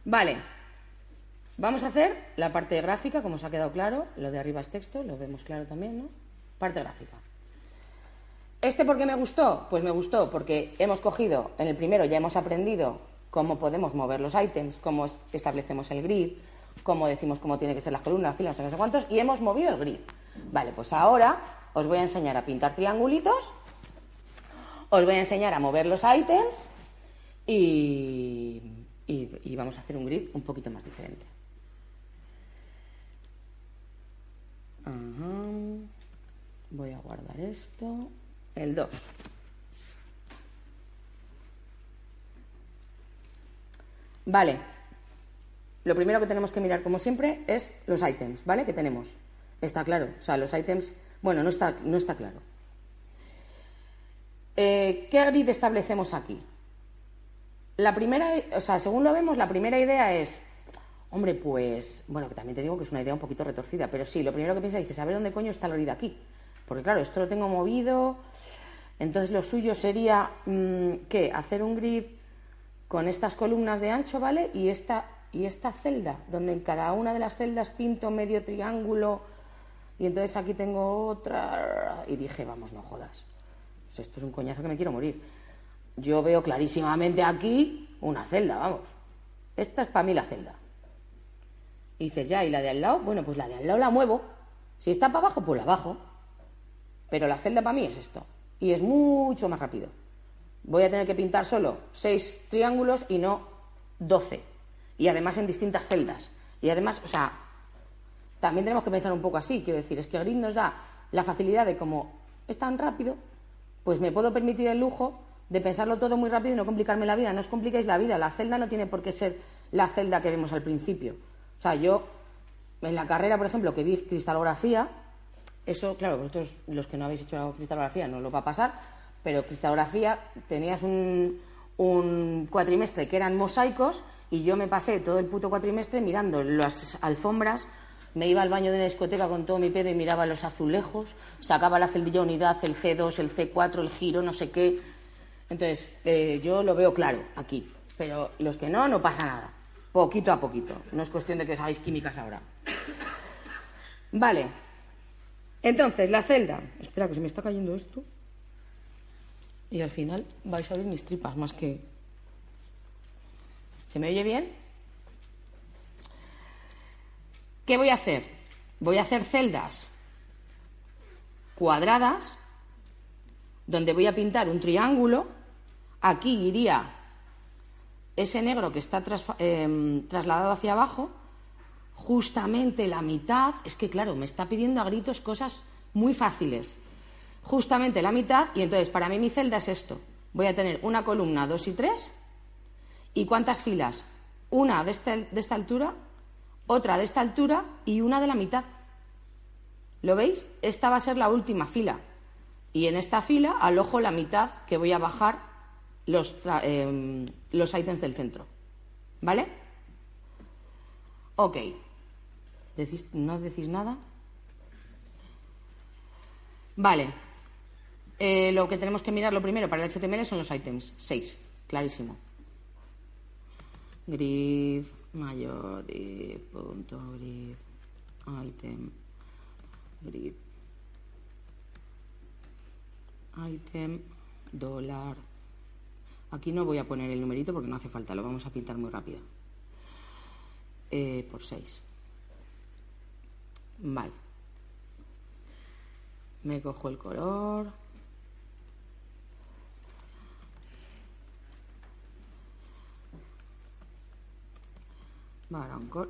Vale. Vamos a hacer la parte gráfica, como os ha quedado claro. Lo de arriba es texto, lo vemos claro también, ¿no? Parte gráfica. ¿Este por qué me gustó? Pues me gustó porque hemos cogido, en el primero ya hemos aprendido cómo podemos mover los ítems, cómo es- establecemos el grid, cómo decimos cómo tienen que ser las columnas, las filas, no sé cuántos, y hemos movido el grid. Vale, pues ahora os voy a enseñar a pintar triangulitos, os voy a enseñar a mover los ítems y, vamos a hacer un grid un poquito más diferente. Voy a guardar esto. El 2. Vale. Lo primero que tenemos que mirar, como siempre, es los ítems, ¿vale? Que tenemos. Está claro. O sea, los ítems. Bueno, no está, no está claro. Eh, ¿Qué grid establecemos aquí? La primera, o sea, según lo vemos, la primera idea es, hombre, pues, bueno, que también te digo que es una idea un poquito retorcida, pero sí, lo primero que piensas es, ver dónde coño está el grid aquí. Porque claro, esto lo tengo movido, entonces lo suyo sería, mm, ¿qué? Hacer un grid con estas columnas de ancho, ¿vale? Y esta, y esta celda, donde en cada una de las celdas pinto medio triángulo, y entonces aquí tengo otra, y dije, vamos, no jodas. Esto es un coñazo que me quiero morir. Yo veo clarísimamente aquí una celda, vamos. Esta es para mí la celda. Y dices, ya, ¿y la de al lado? Bueno, pues la de al lado la muevo. Si está para abajo, pues la bajo. Pero la celda para mí es esto. Y es mucho más rápido. Voy a tener que pintar solo seis triángulos y no doce. Y además en distintas celdas. Y además, o sea, también tenemos que pensar un poco así. Quiero decir, es que Grid nos da la facilidad de como es tan rápido, pues me puedo permitir el lujo de pensarlo todo muy rápido y no complicarme la vida. No os compliquéis la vida. La celda no tiene por qué ser la celda que vemos al principio. O sea, yo en la carrera, por ejemplo, que vi cristalografía, eso, claro, vosotros los que no habéis hecho cristalografía no lo va a pasar, pero cristalografía tenías un, un cuatrimestre que eran mosaicos y yo me pasé todo el puto cuatrimestre mirando las alfombras, me iba al baño de la discoteca con todo mi pedo y miraba los azulejos, sacaba la celdilla unidad, el C2, el C4, el giro, no sé qué. Entonces, eh, yo lo veo claro aquí, pero los que no, no pasa nada. Poquito a poquito. No es cuestión de que os hagáis químicas ahora. Vale. Entonces, la celda. Espera, que se me está cayendo esto. Y al final vais a oír mis tripas más que. ¿Se me oye bien? ¿Qué voy a hacer? Voy a hacer celdas cuadradas donde voy a pintar un triángulo, aquí iría ese negro que está em, trasladado hacia abajo, justamente la mitad, es que claro, me está pidiendo a gritos cosas muy fáciles, justamente la mitad, y entonces para mí mi celda es esto, voy a tener una columna, dos y tres, ¿y cuántas filas? Una de esta, de esta altura, otra de esta altura y una de la mitad. ¿Lo veis? Esta va a ser la última fila. Y en esta fila alojo la mitad que voy a bajar los, em, los ítems del centro. ¿Vale? Ok. ¿No decís nada? Vale. Eh, lo que tenemos que mirar lo primero para el HTML son los ítems. Seis. Clarísimo. Grid mayor punto grid item grid item dólar. Aquí no voy a poner el numerito porque no hace falta lo vamos a pintar muy rápido. Eh, por 6 vale. Me cojo el color background color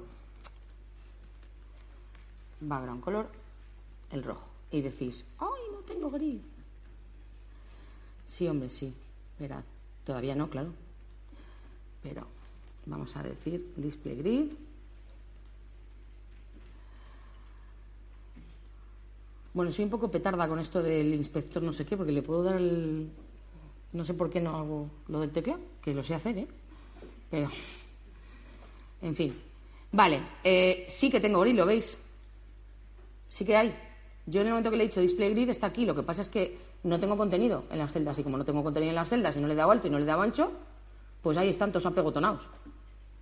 background color el rojo. Y decís ay no tengo gris sí hombre sí verad todavía no claro. Pero vamos a decir display grid. Bueno, soy un poco petarda con esto del inspector no sé qué, porque le puedo dar el... No sé por qué no hago lo del teclado, que lo sé hacer, ¿eh? Pero en fin. Vale, eh, sí que tengo grid, ¿lo veis? Sí que hay. Yo en el momento que le he dicho display grid está aquí. Lo que pasa es que no tengo contenido en las celdas. Y como no tengo contenido en las celdas y no le he dado alto y no le he dado ancho, pues ahí están todos apegotonados.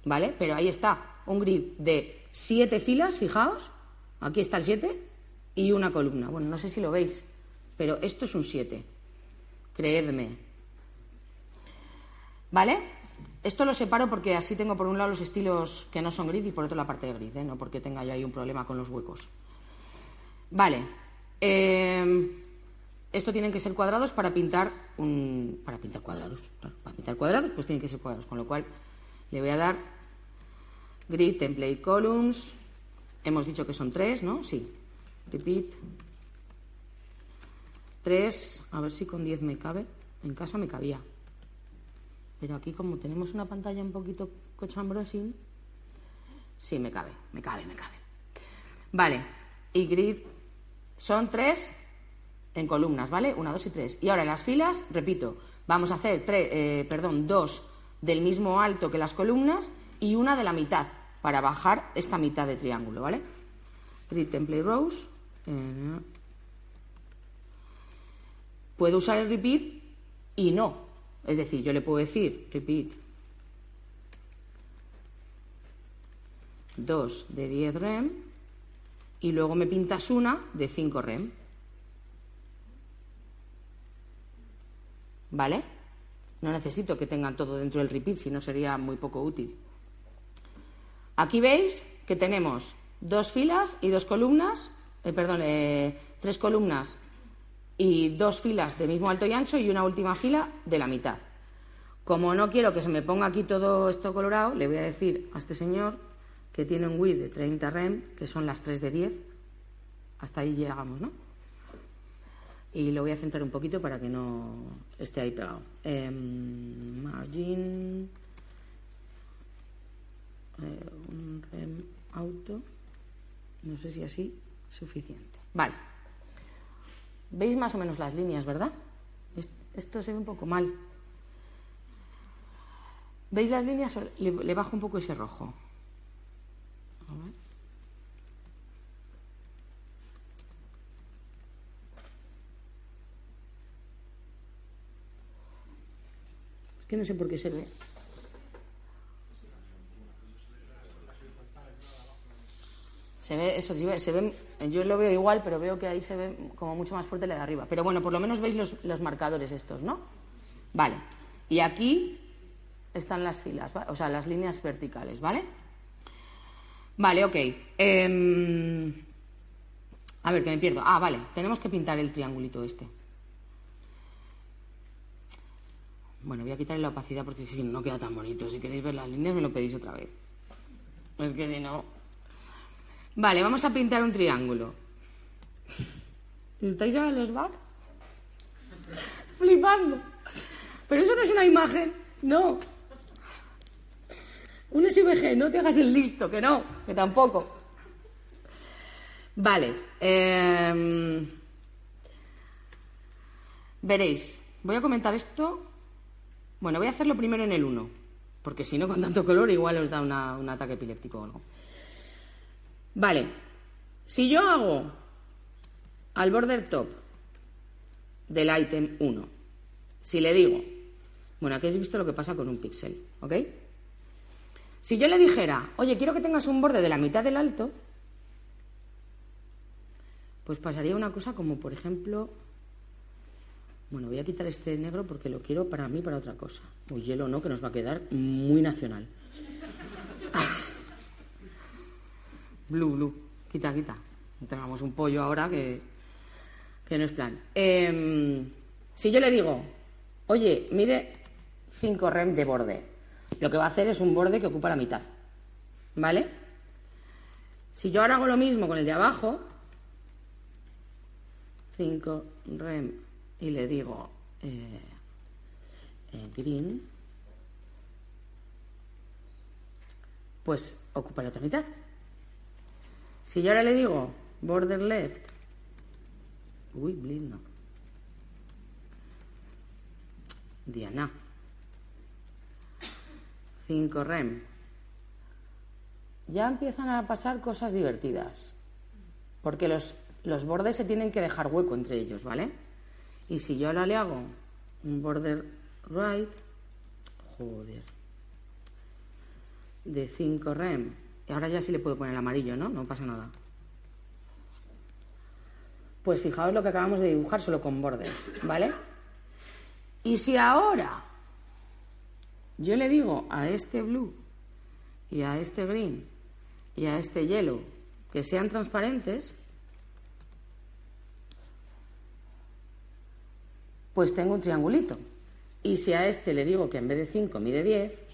¿Vale? Pero ahí está un grid de siete filas, fijaos. Aquí está el siete y una columna. Bueno, no sé si lo veis, pero esto es un siete. Creedme. ¿Vale? Esto lo separo porque así tengo por un lado los estilos que no son grid y por otro la parte de grid, ¿eh? no porque tenga yo ahí un problema con los huecos. Vale. Em, esto tienen que ser cuadrados para pintar un. para pintar cuadrados. para pintar cuadrados, pues tienen que ser cuadrados. Con lo cual le voy a dar grid template columns. Hemos dicho que son tres, ¿no? Sí. Repeat. Tres. A ver si con diez me cabe. En casa me cabía. Pero aquí como tenemos una pantalla un poquito cochambrosín, sí me cabe, me cabe, me cabe. Vale, y grid son tres en columnas, ¿vale? Una, dos y tres. Y ahora en las filas, repito, vamos a hacer tres, eh, perdón, dos del mismo alto que las columnas y una de la mitad para bajar esta mitad de triángulo, ¿vale? Grid template rows. Eh, puedo usar el repeat y no, es decir, yo le puedo decir, repeat, 2 de 10 rem y luego me pintas una de 5 rem. ¿Vale? No necesito que tengan todo dentro del repeat, si no sería muy poco útil. Aquí veis que tenemos dos filas y dos columnas, eh, perdón, eh, tres columnas y dos filas de mismo alto y ancho y una última fila de la mitad. Como no quiero que se me ponga aquí todo esto colorado, le voy a decir a este señor que tiene un width de 30 rem, que son las 3 de 10. Hasta ahí llegamos, ¿no? Y lo voy a centrar un poquito para que no esté ahí pegado. Em, margin. Eh, un rem auto. No sé si así suficiente. Vale. Veis más o menos las líneas, ¿verdad? Esto se ve un poco mal. ¿Veis las líneas? Le, bajo un poco ese rojo. Es que no sé por qué se ve. Se ve, eso, se ve, yo lo veo igual, pero veo que ahí se ve como mucho más fuerte la de arriba. Pero bueno, por lo menos veis los, marcadores estos, ¿no? Vale. Y aquí están las filas, o sea, las líneas verticales, ¿vale? Vale, ok. Em, a ver, que me pierdo. Ah, vale, tenemos que pintar el triangulito este. Bueno, voy a quitarle la opacidad porque si no queda tan bonito. Si queréis ver las líneas, me lo pedís otra vez. Es que si no. Vale, vamos a pintar un triángulo. ¿Estáis ahora los back? Flipando. Pero eso no es una imagen, no. Un SVG, no te hagas el listo, que no, que tampoco. Vale. em, veréis, voy a comentar esto. Bueno, voy a hacerlo primero en el 1, porque si no, con tanto color, igual os da un ataque epiléptico o algo. Vale, si yo hago al border top del item 1, si le digo, bueno, aquí habéis visto lo que pasa con un píxel, ¿ok? Si yo le dijera, oye, quiero que tengas un borde de la mitad del alto, pues pasaría una cosa como, por ejemplo, bueno, voy a quitar este negro porque lo quiero para mí, para otra cosa. O hielo no, que nos va a quedar muy nacional. Blue, blue. Quita, quita. No tengamos un pollo ahora que, que no es plan. Em, si yo le digo, oye, mide 5 rem de borde, lo que va a hacer es un borde que ocupa la mitad. ¿Vale? Si yo ahora hago lo mismo con el de abajo, 5 rem y le digo eh, eh, green, pues ocupa la otra mitad. Si yo ahora le digo border left, uy, no. Diana. 5 rem. Ya empiezan a pasar cosas divertidas. Porque los, los bordes se tienen que dejar hueco entre ellos, ¿vale? Y si yo ahora le hago un border right, joder, de 5 rem, y ahora ya sí le puedo poner el amarillo, ¿no? No pasa nada. Pues fijaos lo que acabamos de dibujar solo con bordes, ¿vale? Y si ahora yo le digo a este blue y a este green y a este yellow que sean transparentes, pues tengo un triangulito. Y si a este le digo que en vez de 5 mide 10,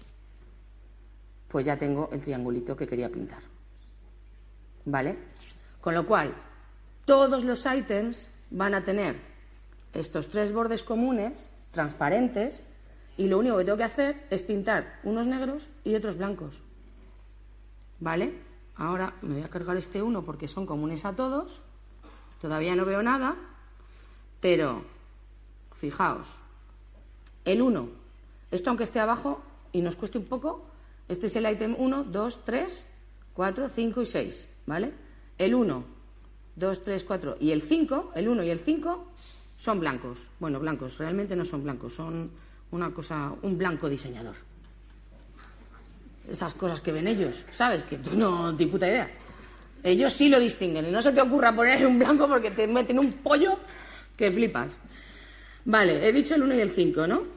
pues ya tengo el triangulito que quería pintar. ¿Vale? Con lo cual, todos los ítems van a tener estos tres bordes comunes, transparentes, y lo único que tengo que hacer es pintar unos negros y otros blancos. ¿Vale? Ahora me voy a cargar este uno porque son comunes a todos. Todavía no veo nada, pero fijaos, el 1, esto aunque esté abajo y nos cueste un poco, este es el ítem 1, 2, 3, 4, 5 y 6, ¿vale? El 1, 2, 3, 4 y el 5, el 1 y el 5 son blancos. Bueno, blancos, realmente no son blancos, son una cosa, un blanco diseñador. Esas cosas que ven ellos, ¿sabes? Que tú no tienes puta idea. Ellos sí lo distinguen y no se te ocurra poner un blanco porque te meten un pollo que flipas. Vale, he dicho el 1 y el 5, ¿no?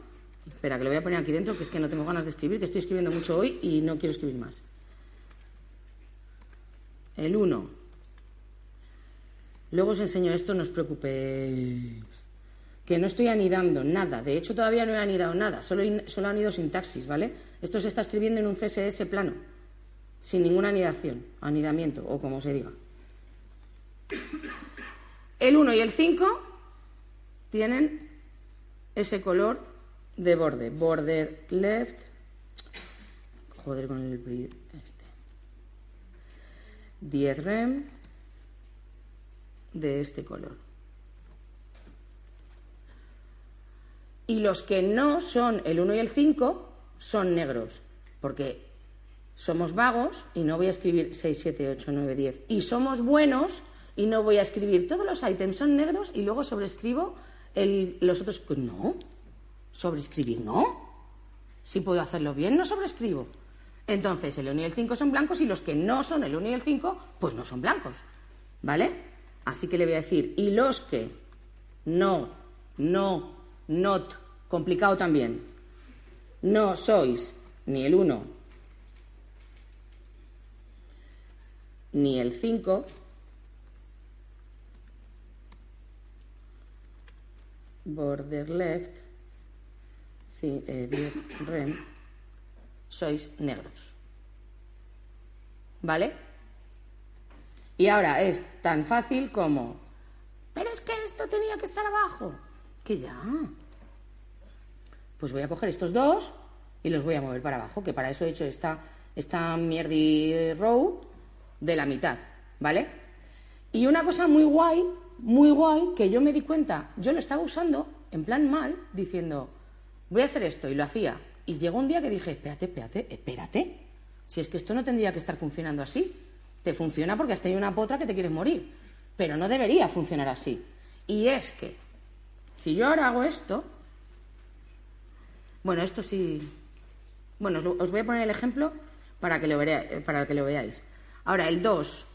Espera, que lo voy a poner aquí dentro, que es que no tengo ganas de escribir, que estoy escribiendo mucho hoy y no quiero escribir más. El 1. Luego os enseño esto, no os preocupéis. Que no estoy anidando nada. De hecho, todavía no he anidado nada. Solo, solo anido sintaxis, ¿vale? Esto se está escribiendo en un CSS plano. Sin ninguna anidación, anidamiento, o como se diga. El 1 y el 5 tienen ese color de borde. Border left. Joder con el este. 10 rem de este color. Y los que no son el 1 y el 5 son negros, porque somos vagos y no voy a escribir 6, 7, 8, 9, 10. Y somos buenos y no voy a escribir todos los ítems son negros y luego sobrescribo el- los otros. Pues no, sobrescribir no. Si puedo hacerlo bien, no sobrescribo. Entonces, el 1 y el 5 son blancos y los que no son el 1 y el 5, pues no son blancos. ¿Vale? Así que le voy a decir, y los que no, no, not, complicado también, no sois ni el 1 ni el 5, border left, 10 eh, rem, sois negros. ¿Vale? Y ahora es tan fácil como, pero es que esto tenía que estar abajo. Que ya. Pues voy a coger estos dos y los voy a mover para abajo, que para eso he hecho esta, esta mierdi row de la mitad, ¿vale? Y una cosa muy guay, muy guay, que yo me di cuenta, yo lo estaba usando en plan mal, diciendo, voy a hacer esto, y lo hacía. Y llegó un día que dije, espérate, espérate, espérate. Si es que esto no tendría que estar funcionando así. Te funciona porque has tenido una potra que te quieres morir. Pero no debería funcionar así. Y es que, si yo ahora hago esto, bueno, esto sí. Bueno, os, voy a poner el ejemplo para que lo, para que lo veáis. Ahora, el 2,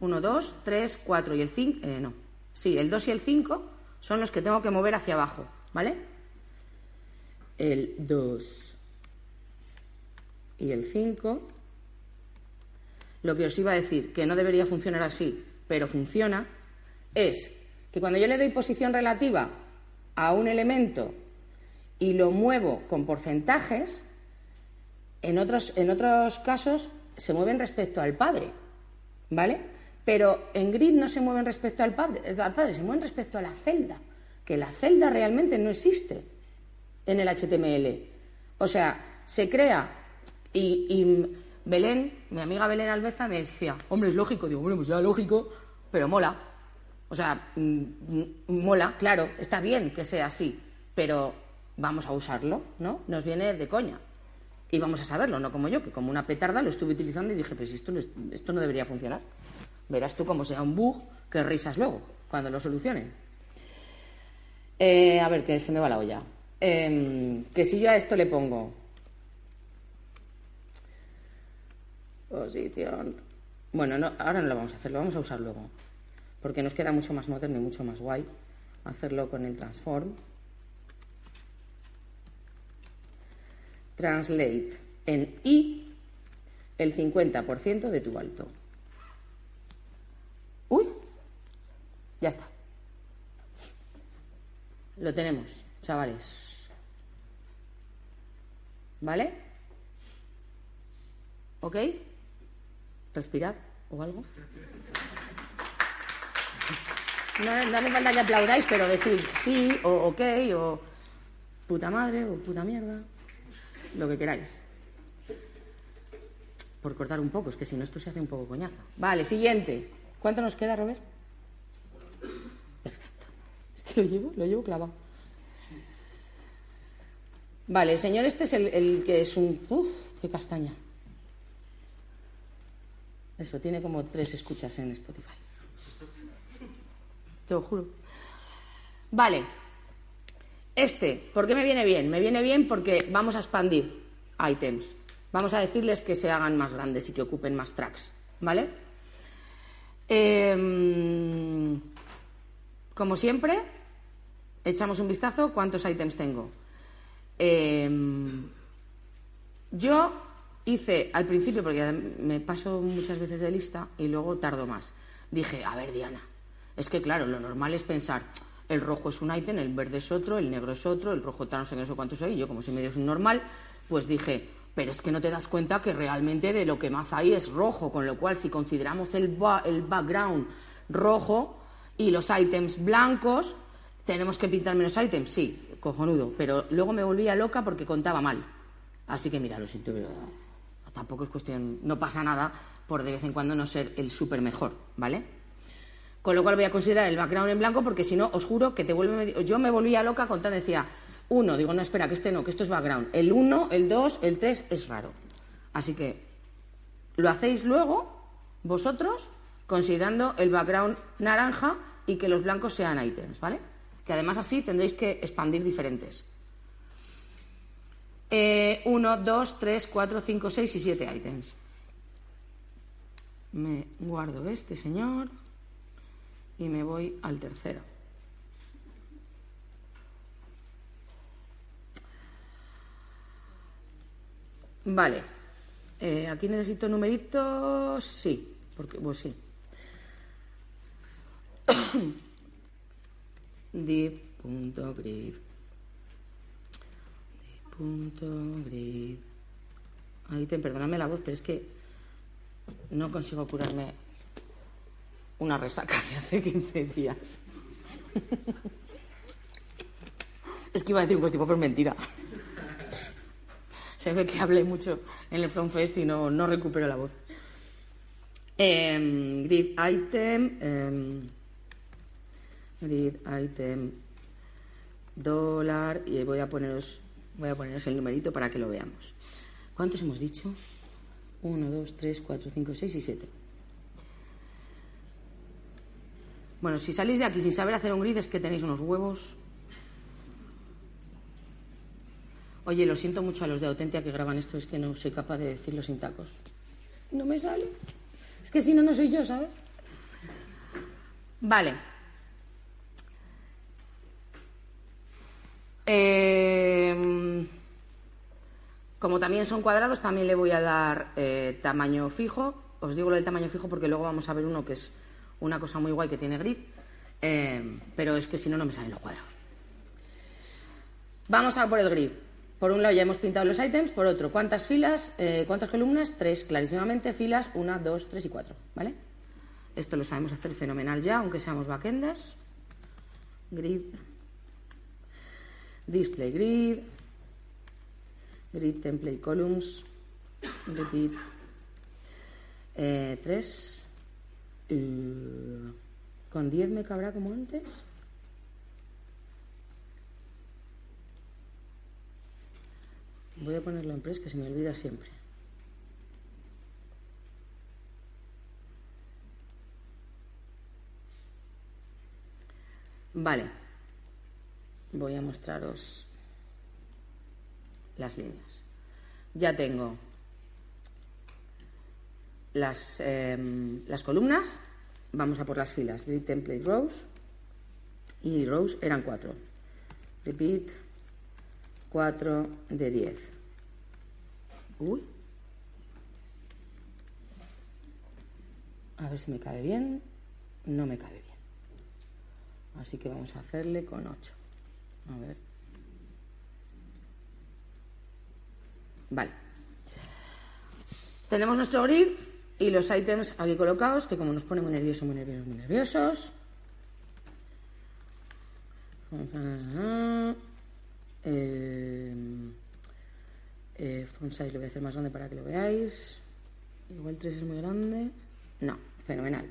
1, 2, 3, 4 y el 5, eh, no. Sí, el 2 y el 5 son los que tengo que mover hacia abajo, ¿vale? El 2 y el 5. Lo que os iba a decir, que no debería funcionar así, pero funciona, es que cuando yo le doy posición relativa a un elemento y lo muevo con porcentajes, en otros, en otros casos se mueven respecto al padre, ¿vale? Pero en grid no se mueven respecto al padre, al padre, se mueven respecto a la celda, que la celda realmente no existe en el HTML. O sea, se crea y, Belén, mi amiga Belén Albeza me decía, hombre, es lógico, digo, bueno, pues ya lógico, pero mola. O sea, mm, mm, mola, claro, está bien que sea así, pero vamos a usarlo, ¿no? Nos viene de coña. Y vamos a saberlo, no como yo, que como una petarda lo estuve utilizando y dije, pues esto, esto no debería funcionar. Verás tú cómo sea un bug que risas luego, cuando lo solucionen. Eh, a ver, que se me va la olla. Em, que si yo a esto le pongo posición. Bueno, no, ahora no lo vamos a hacer, lo vamos a usar luego. Porque nos queda mucho más moderno y mucho más guay hacerlo con el transform. translate en i el 50% de tu alto. Uy, ya está. Lo tenemos, chavales. ¿Vale? ¿Ok? Respirad o algo. No, no hace falta que aplaudáis, pero decir sí o ok o puta madre o puta mierda lo que queráis. Por cortar un poco, es que si no esto se hace un poco coñazo. Vale, siguiente. ¿Cuánto nos queda, Robert? Perfecto. Es que lo llevo, lo llevo clavado. Vale, señor este es el, que es un... ¡Uf! ¡Qué castaña! Eso, tiene como tres escuchas en Spotify. Te lo juro. Vale, este, ¿por qué me viene bien? Me viene bien porque vamos a expandir items. Vamos a decirles que se hagan más grandes y que ocupen más tracks, ¿vale? Em, como siempre, echamos un vistazo cuántos items tengo. Em, yo hice al principio, porque me paso muchas veces de lista y luego tardo más. Dije, a ver, Diana, es que claro, lo normal es pensar, el rojo es un ítem, el verde es otro, el negro es otro, el rojo tal, no sé qué, cuánto soy. Yo, como si medio es un normal, pues dije, pero es que no te das cuenta que realmente de lo que más hay es rojo, con lo cual si consideramos el, el background rojo y los ítems blancos, tenemos que pintar menos ítems, sí, cojonudo, pero luego me volvía loca porque contaba mal. Así que mira, lo siento, pero tampoco es cuestión, no pasa nada por de vez en cuando no ser el súper mejor, ¿vale? Con lo cual voy a considerar el background en blanco porque si no, os juro que te vuelve... Yo me volvía loca contando, decía, uno, digo, no, espera, que este no, que esto es background. El uno, el dos, el tres es raro. Así que lo hacéis luego, vosotros, considerando el background naranja y que los blancos sean items, ¿vale? Que además así tendréis que expandir diferentes. Eh, uno, dos, tres, cuatro, cinco, seis y siete items. Me guardo este, señor y me voy al tercero. Vale. Eh, aquí necesito numeritos. Sí, porque, pues sí. div.grid punto grid. Ahí te perdóname la voz, pero es que no consigo curarme una resaca de hace 15 días. es que iba a decir un constipo por mentira. Se ve que hablé mucho en el From Fest y no, no recupero la voz. Em, grid item. em, grid item. Dólar. Y voy a poneros. Voy a poneros el numerito para que lo veamos. ¿Cuántos hemos dicho? 1, 2, 3, 4, 5, 6 y 7. Bueno, si salís de aquí sin saber hacer un grid es que tenéis unos huevos. Oye, lo siento mucho a los de Autentia que graban esto, es que no soy capaz de decirlo sin tacos. No me sale. Es que si no, no soy yo, ¿sabes? Vale. Eh, como también son cuadrados, también le voy a dar eh, tamaño fijo. Os digo lo del tamaño fijo porque luego vamos a ver uno que es una cosa muy guay que tiene grid. eh, pero es que si no, no me salen los cuadrados. Vamos a por el grid. Por un lado ya hemos pintado los ítems, por otro, ¿cuántas filas? eh, ¿Cuántas columnas? Tres, clarísimamente, filas, una, dos, tres y cuatro, ¿vale? Esto lo sabemos hacer fenomenal ya, aunque seamos backenders. Grid. Display grid. Grid template columns. Repeat. Eh, tres. Eh, ¿Con 10 me cabrá como antes? Voy a ponerlo en press que se me olvida siempre. Vale. Voy a mostraros las líneas. Ya tengo las, em, las columnas. Vamos a por las filas. Grid template rows. Y rows eran cuatro. Repeat. 4 de 10. Uy. A ver si me cabe bien. No me cabe bien. Así que vamos a hacerle con 8. A ver. Vale. Tenemos nuestro grid y los ítems aquí colocados, que como nos pone muy nerviosos, muy nerviosos, muy nerviosos. Eh, eh, size lo voy a hacer más grande para que lo veáis. Igual 3 es muy grande. No, fenomenal.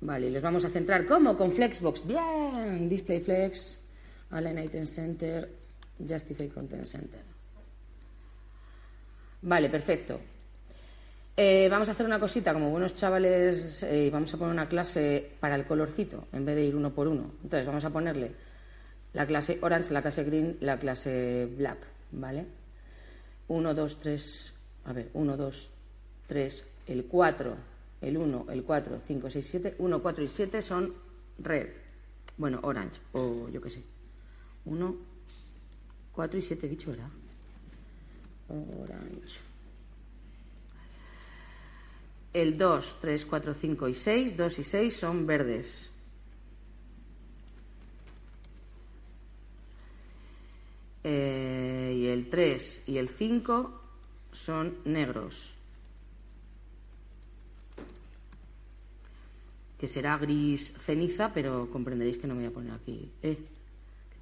Vale, y los vamos a centrar como con Flexbox. Bien, Display Flex, Align Item Center, Justify Content Center. Vale, perfecto. Eh, vamos a hacer una cosita, como buenos chavales, eh, vamos a poner una clase para el colorcito en vez de ir uno por uno. Entonces vamos a ponerle la clase orange, la clase green, la clase black, ¿vale? 1, 2, 3, a ver, 1, 2, 3, el 4, el 1, el 4, 5, 6, 7, 1, 4 y 7 son red, bueno, orange, o yo qué sé. 1, 4 y 7, he dicho, ¿verdad? Orange. El 2, 3, 4, 5 y 6, 2 y 6 son verdes. Eh, y el 3 y el 5 son negros. Que será gris ceniza, pero comprenderéis que no me voy a poner aquí. Eh,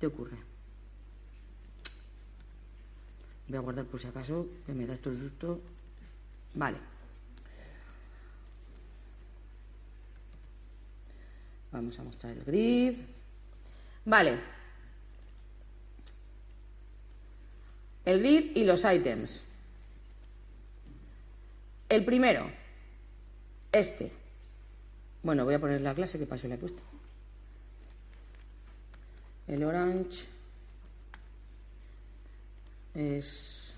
¿qué te ocurre? Voy a guardar por si acaso, que me da esto el susto. Vale. Vamos a mostrar el grid. Vale. El grid y los ítems. El primero, este. Bueno, voy a poner la clase que paso le he puesto. El orange es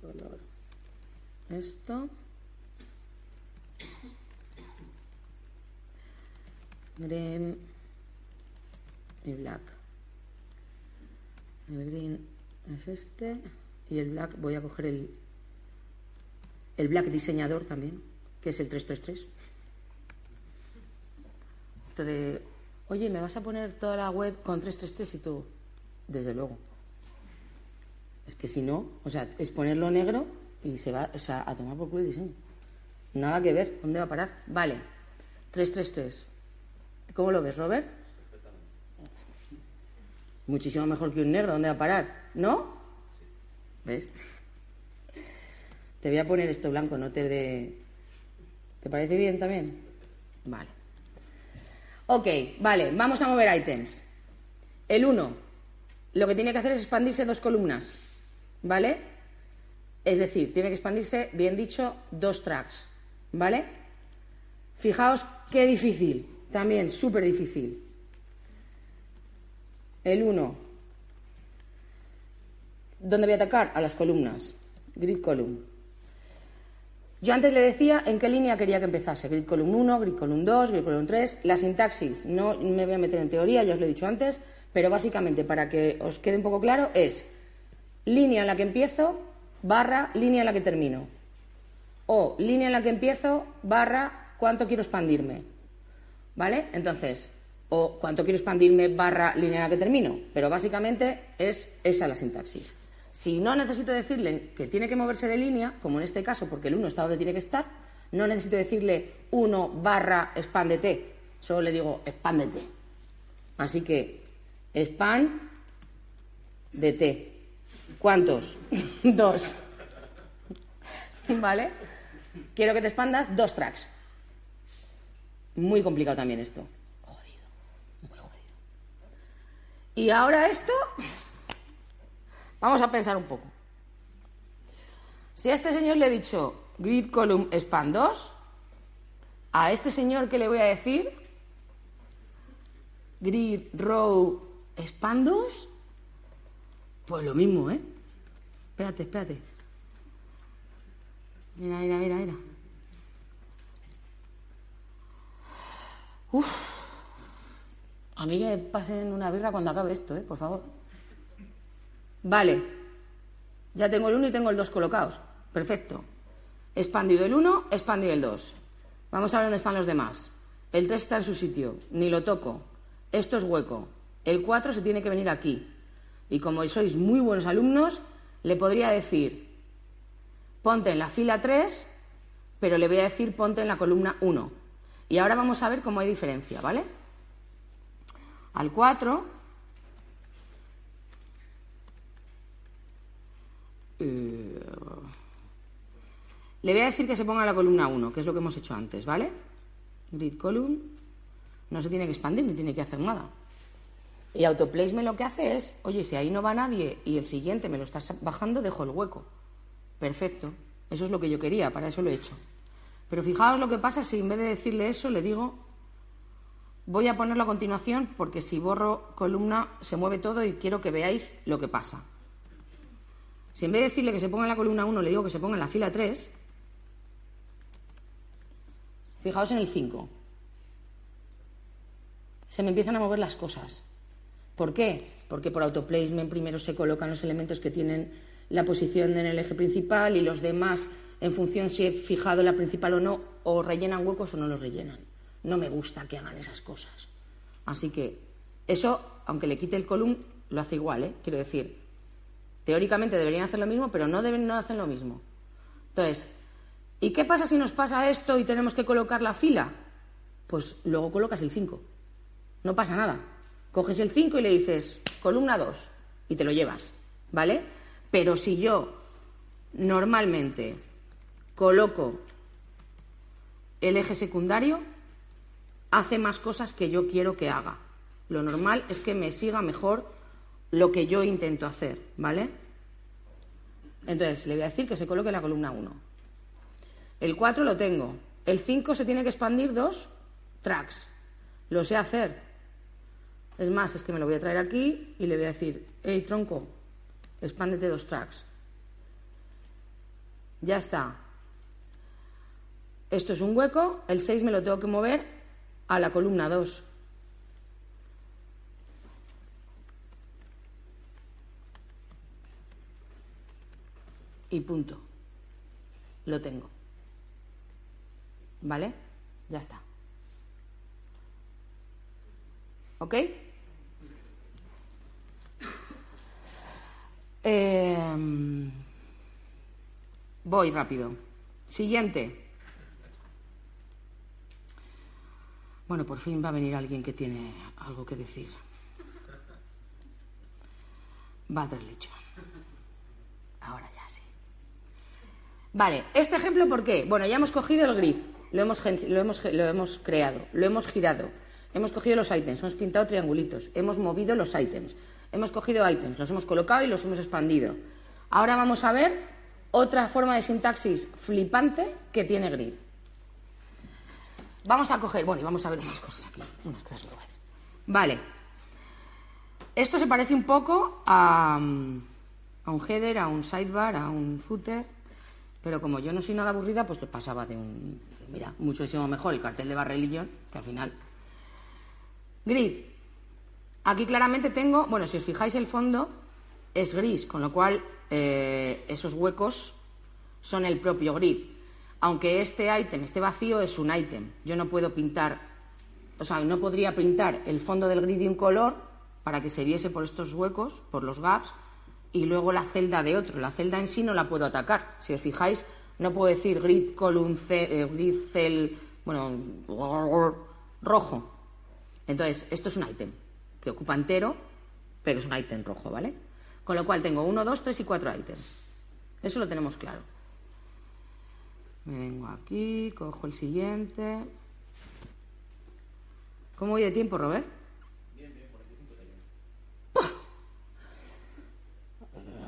color. Esto. Green y black. El green es este y el black voy a coger el el black diseñador también que es el 333 de oye, ¿me vas a poner toda la web con 333 y todo? Desde luego. Es que si no, o sea, es ponerlo negro y se va o sea, a tomar por culo el diseño. Nada que ver, ¿dónde va a parar? Vale, 333. ¿Cómo lo ves, Robert? Muchísimo mejor que un negro, ¿dónde va a parar? ¿No? ¿Ves? Te voy a poner esto blanco, no te de... ¿Te parece bien también? Vale. Ok, vale, vamos a mover items. El 1, lo que tiene que hacer es expandirse dos columnas, ¿vale? Es decir, tiene que expandirse, bien dicho, dos tracks, ¿vale? Fijaos qué difícil, también súper difícil. El 1, ¿dónde voy a atacar? A las columnas, grid column. Yo antes le decía en qué línea quería que empezase. Grid column 1, grid column 2, grid column 3. La sintaxis, no me voy a meter en teoría, ya os lo he dicho antes, pero básicamente para que os quede un poco claro es línea en la que empiezo, barra, línea en la que termino. O línea en la que empiezo, barra, cuánto quiero expandirme. ¿Vale? Entonces, o cuánto quiero expandirme, barra, línea en la que termino. Pero básicamente es esa la sintaxis. Si no necesito decirle que tiene que moverse de línea, como en este caso, porque el 1 está donde tiene que estar, no necesito decirle 1 barra expándete, solo le digo expándete. Así que expand de t. ¿Cuántos? dos. ¿Vale? Quiero que te expandas dos tracks. Muy complicado también esto. Jodido, muy jodido. Y ahora esto Vamos a pensar un poco. Si a este señor le he dicho grid column span 2, a este señor que le voy a decir grid row span 2, pues lo mismo, ¿eh? Espérate, espérate. Mira, mira, mira, mira. Uf. A mí que pasen una birra cuando acabe esto, ¿eh? Por favor. Vale, ya tengo el 1 y tengo el 2 colocados. Perfecto. Expandido el 1, expandido el 2. Vamos a ver dónde están los demás. El 3 está en su sitio, ni lo toco. Esto es hueco. El 4 se tiene que venir aquí. Y como sois muy buenos alumnos, le podría decir, ponte en la fila 3, pero le voy a decir ponte en la columna 1. Y ahora vamos a ver cómo hay diferencia, ¿vale? Al 4 le voy a decir que se ponga la columna 1, que es lo que hemos hecho antes, ¿vale? Grid column. No se tiene que expandir ni tiene que hacer nada. Y autoplacement lo que hace es, oye, si ahí no va nadie y el siguiente me lo estás bajando, dejo el hueco. Perfecto. Eso es lo que yo quería, para eso lo he hecho. Pero fijaos lo que pasa si en vez de decirle eso le digo, voy a ponerlo a continuación porque si borro columna se mueve todo y quiero que veáis lo que pasa. Si en vez de decirle que se ponga en la columna 1 le digo que se ponga en la fila 3, fijaos en el 5. Se me empiezan a mover las cosas. ¿Por qué? Porque por autoplacement primero se colocan los elementos que tienen la posición en el eje principal y los demás, en función si he fijado la principal o no, o rellenan huecos o no los rellenan. No me gusta que hagan esas cosas. Así que eso, aunque le quite el column, lo hace igual, ¿eh? Quiero decir, Teóricamente deberían hacer lo mismo, pero no deben no hacen lo mismo. Entonces, ¿y qué pasa si nos pasa esto y tenemos que colocar la fila? Pues luego colocas el 5. No pasa nada. Coges el 5 y le dices columna 2 y te lo llevas, ¿vale? Pero si yo normalmente coloco el eje secundario, hace más cosas que yo quiero que haga. Lo normal es que me siga mejor lo que yo intento hacer, ¿vale? Entonces, le voy a decir que se coloque la columna 1. El 4 lo tengo. El 5 se tiene que expandir dos tracks. Lo sé hacer. Es más, es que me lo voy a traer aquí y le voy a decir, hey, tronco, expándete dos tracks. Ya está. Esto es un hueco, el 6 me lo tengo que mover a la columna 2. y punto. Lo tengo. ¿Vale? Ya está. ¿Ok? Em, voy rápido. Siguiente. Bueno, por fin va a venir alguien que tiene algo que decir. Legion. Ahora ya sí. Vale, este ejemplo, ¿por qué? Bueno, ya hemos cogido el grid, lo hemos, lo hemos, lo hemos creado, lo hemos girado, hemos cogido los ítems, hemos pintado triangulitos, hemos movido los ítems, hemos cogido ítems, los hemos colocado y los hemos expandido. Ahora vamos a ver otra forma de sintaxis flipante que tiene grid. Vamos a coger, bueno, y vamos a ver unas cosas aquí, unas cosas nuevas. Vale. Esto se parece un poco a, a un header, a un sidebar, a un footer, pero como yo no soy nada aburrida, pues lo pasaba de un, mira, muchísimo mejor el cartel de Bar Religion, que al final. Grid. Aquí claramente tengo, bueno, si os fijáis el fondo es gris, con lo cual eh, esos huecos son el propio grid. Aunque este ítem esté vacío, es un ítem. Yo no puedo pintar, o sea, no podría pintar el fondo del grid de un color para que se viese por estos huecos, por los gaps, y luego la celda de otro. La celda en sí no la puedo atacar. Si os fijáis, no puedo decir grid column eh, grid cell, bueno, rojo. Entonces, esto es un ítem que ocupa entero, pero es un ítem rojo, ¿vale? Con lo cual tengo uno, dos, tres y cuatro ítems. Eso lo tenemos claro. Me vengo aquí, cojo el siguiente. ¿Cómo voy de tiempo, Robert?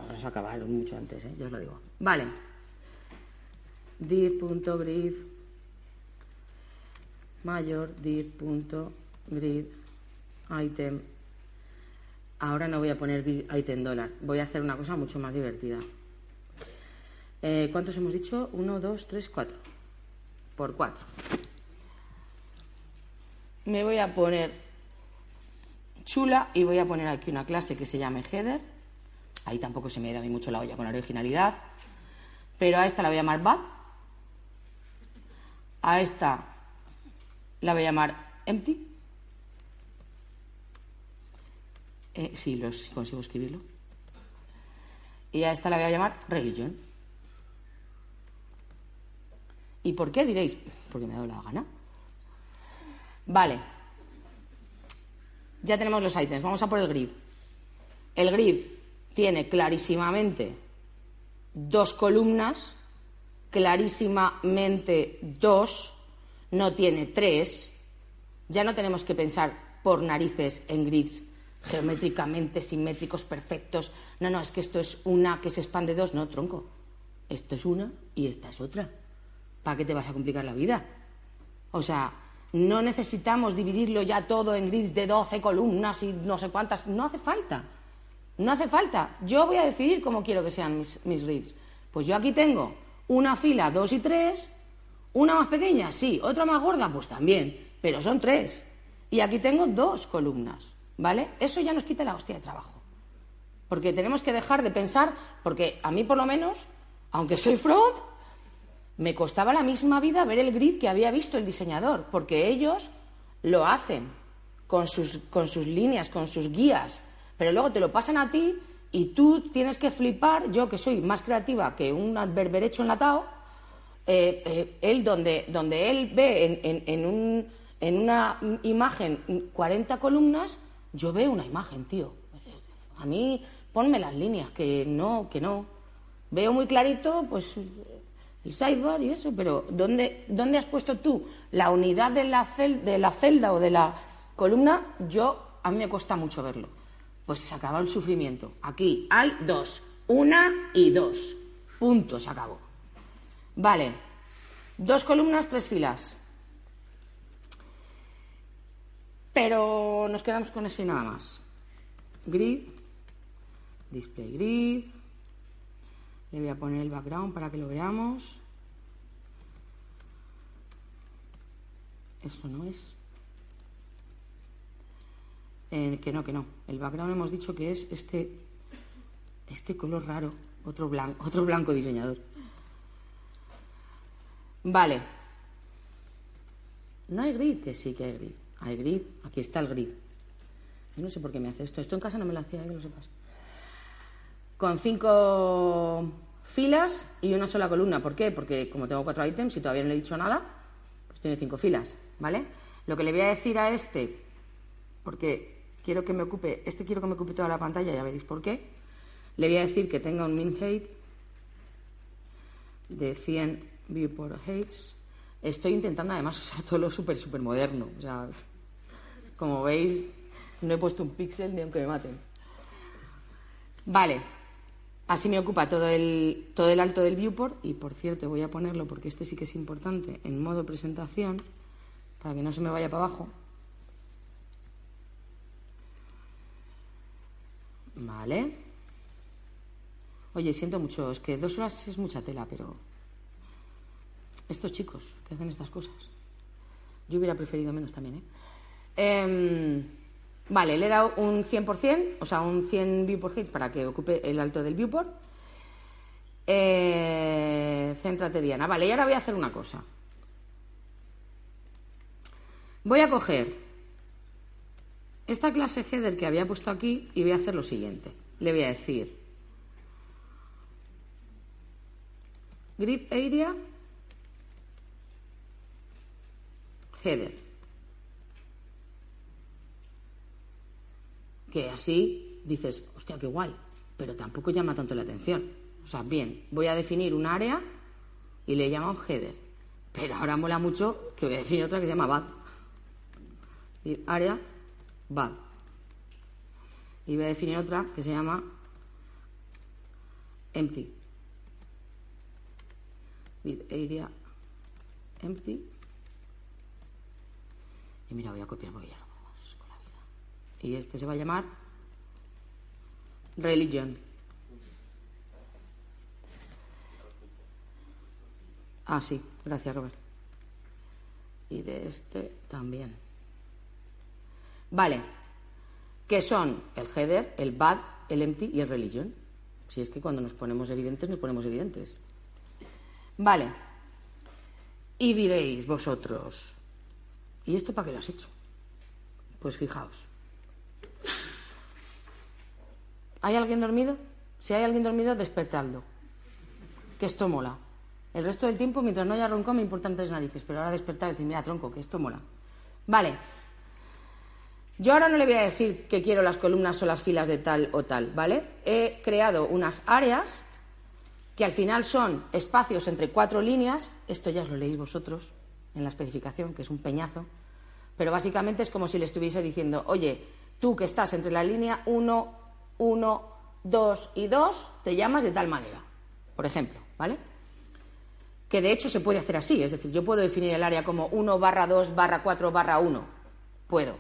Vamos a acabar mucho antes, ¿eh? ya os lo digo. Vale. dir.grid mayor dir.grid item. Ahora no voy a poner item dólar. Voy a hacer una cosa mucho más divertida. Eh, ¿Cuántos hemos dicho? Uno, dos, tres, cuatro. Por cuatro. Me voy a poner chula y voy a poner aquí una clase que se llame header Ahí tampoco se me da a mí mucho la olla con la originalidad. Pero a esta la voy a llamar bad. A esta la voy a llamar empty. Eh, sí, los, consigo escribirlo. Y a esta la voy a llamar religion. ¿Y por qué diréis? Porque me ha dado la gana. Vale. Ya tenemos los ítems. Vamos a por el grid. El grid tiene clarísimamente dos columnas, clarísimamente dos, no tiene tres. Ya no tenemos que pensar por narices en grids geométricamente simétricos, perfectos. No, no, es que esto es una que se expande dos, no, tronco. Esto es una y esta es otra. ¿Para qué te vas a complicar la vida? O sea, no necesitamos dividirlo ya todo en grids de 12 columnas y no sé cuántas. No hace falta. No hace falta. Yo voy a decidir cómo quiero que sean mis, mis reads. Pues yo aquí tengo una fila, dos y tres, una más pequeña, sí, otra más gorda, pues también, pero son tres. Y aquí tengo dos columnas, ¿vale? Eso ya nos quita la hostia de trabajo. Porque tenemos que dejar de pensar, porque a mí por lo menos, aunque soy front, me costaba la misma vida ver el grid que había visto el diseñador, porque ellos lo hacen con sus, con sus líneas, con sus guías, pero luego te lo pasan a ti y tú tienes que flipar, yo que soy más creativa que un berberecho enlatado, eh, eh, él donde, donde él ve en, en, un, en una imagen 40 columnas, yo veo una imagen, tío. A mí ponme las líneas, que no, que no. Veo muy clarito, pues el sidebar y eso, pero ¿dónde, dónde has puesto tú la unidad de la, de la celda o de la columna? Yo, a mí me cuesta mucho verlo pues se acabó el sufrimiento. Aquí hay dos, una y dos. Punto, se acabó. Vale, dos columnas, tres filas. Pero nos quedamos con eso y nada más. Grid, display grid. Le voy a poner el background para que lo veamos. Eso no es que no, que no. El background hemos dicho que es este, este color raro, otro blanco, otro blanco diseñador. Vale. No hay grid, que sí que hay grid. Hay grid, aquí está el grid. No sé por qué me hace esto. Esto en casa no me lo hacía, eh, que lo sepas. Con cinco filas y una sola columna. ¿Por qué? Porque como tengo cuatro ítems y todavía no le he dicho nada, pues tiene cinco filas, ¿vale? Lo que le voy a decir a este, porque quiero que me ocupe, este quiero que me ocupe toda la pantalla, ya veréis por qué. Le voy a decir que tenga un min height de 100 viewport heights. Estoy intentando además usar todo lo súper, súper moderno. O sea, como veis, no he puesto un píxel ni aunque me maten. Vale, así me ocupa todo el, todo el alto del viewport y por cierto voy a ponerlo porque este sí que es importante en modo presentación para que no se me vaya para abajo. Vale. Oye, siento mucho, es que dos horas es mucha tela, pero estos chicos que hacen estas cosas, yo hubiera preferido menos también, ¿eh? Em, vale, le he dado un 100%, o sea, un 100 viewport hits para que ocupe el alto del viewport. Eh, céntrate, Diana. Vale, y ahora voy a hacer una cosa. Voy a coger esta clase header que había puesto aquí y voy a hacer lo siguiente. Le voy a decir grid area header. Que así dices, hostia, qué guay, pero tampoco llama tanto la atención. O sea, bien, voy a definir un área y le llamo header. Pero ahora mola mucho que voy a definir otra que se llama bad. área bad. Y voy a definir otra que se llama empty. With area empty. Y mira, voy a copiar porque ya no con la vida. Y este se va a llamar religion. Ah, sí, gracias Robert. Y de este también. Vale, que son el header, el bad, el empty y el religion. Si es que cuando nos ponemos evidentes, nos ponemos evidentes. Vale. Y diréis vosotros, ¿y esto para qué lo has hecho? Pues fijaos. ¿Hay alguien dormido? Si hay alguien dormido, despertadlo. Que esto mola. El resto del tiempo, mientras no haya ronco, me importan tres narices. Pero ahora despertar y decir, mira, tronco, que esto mola. Vale. Yo ahora no le voy a decir que quiero las columnas o las filas de tal o tal, ¿vale? He creado unas áreas que al final son espacios entre cuatro líneas. Esto ya os lo leéis vosotros en la especificación, que es un peñazo. Pero básicamente es como si le estuviese diciendo, oye, tú que estás entre la línea 1, 1, 2 y 2, te llamas de tal manera, por ejemplo, ¿vale? Que de hecho se puede hacer así, es decir, yo puedo definir el área como 1 barra 2 barra 4 barra 1, puedo,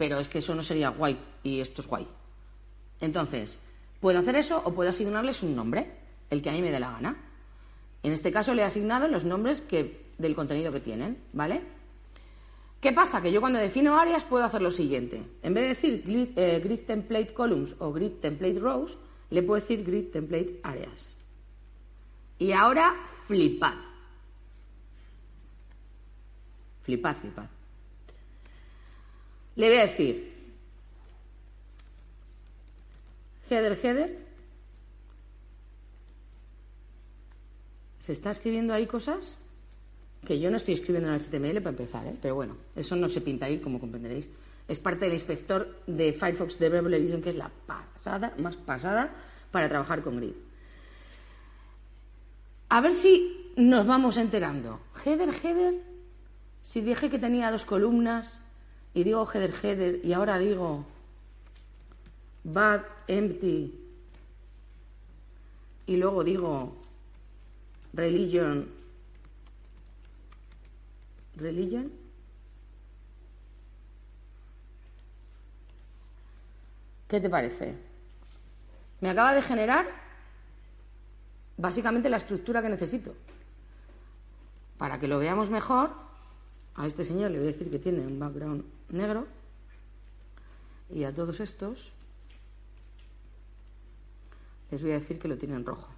pero es que eso no sería guay y esto es guay. Entonces, puedo hacer eso o puedo asignarles un nombre, el que a mí me dé la gana. En este caso le he asignado los nombres que, del contenido que tienen, ¿vale? ¿Qué pasa? Que yo cuando defino áreas puedo hacer lo siguiente. En vez de decir grid, eh, grid template columns o grid template rows, le puedo decir grid template areas. Y ahora flipad. Flipad, flipad. Le voy a decir header, header. Se está escribiendo ahí cosas que yo no estoy escribiendo en HTML para empezar, ¿eh? pero bueno, eso no se pinta ahí, como comprenderéis. Es parte del inspector de Firefox Developer Edition, que es la pasada, más pasada, para trabajar con Grid. A ver si nos vamos enterando. Header, header. Si dije que tenía dos columnas y digo header, header y ahora digo bad, empty y luego digo religion religion. ¿Qué te parece? Me acaba de generar básicamente la estructura que necesito. Para que lo veamos mejor, a este señor le voy a decir que tiene un background negro y a todos estos les voy a decir que lo tienen rojo.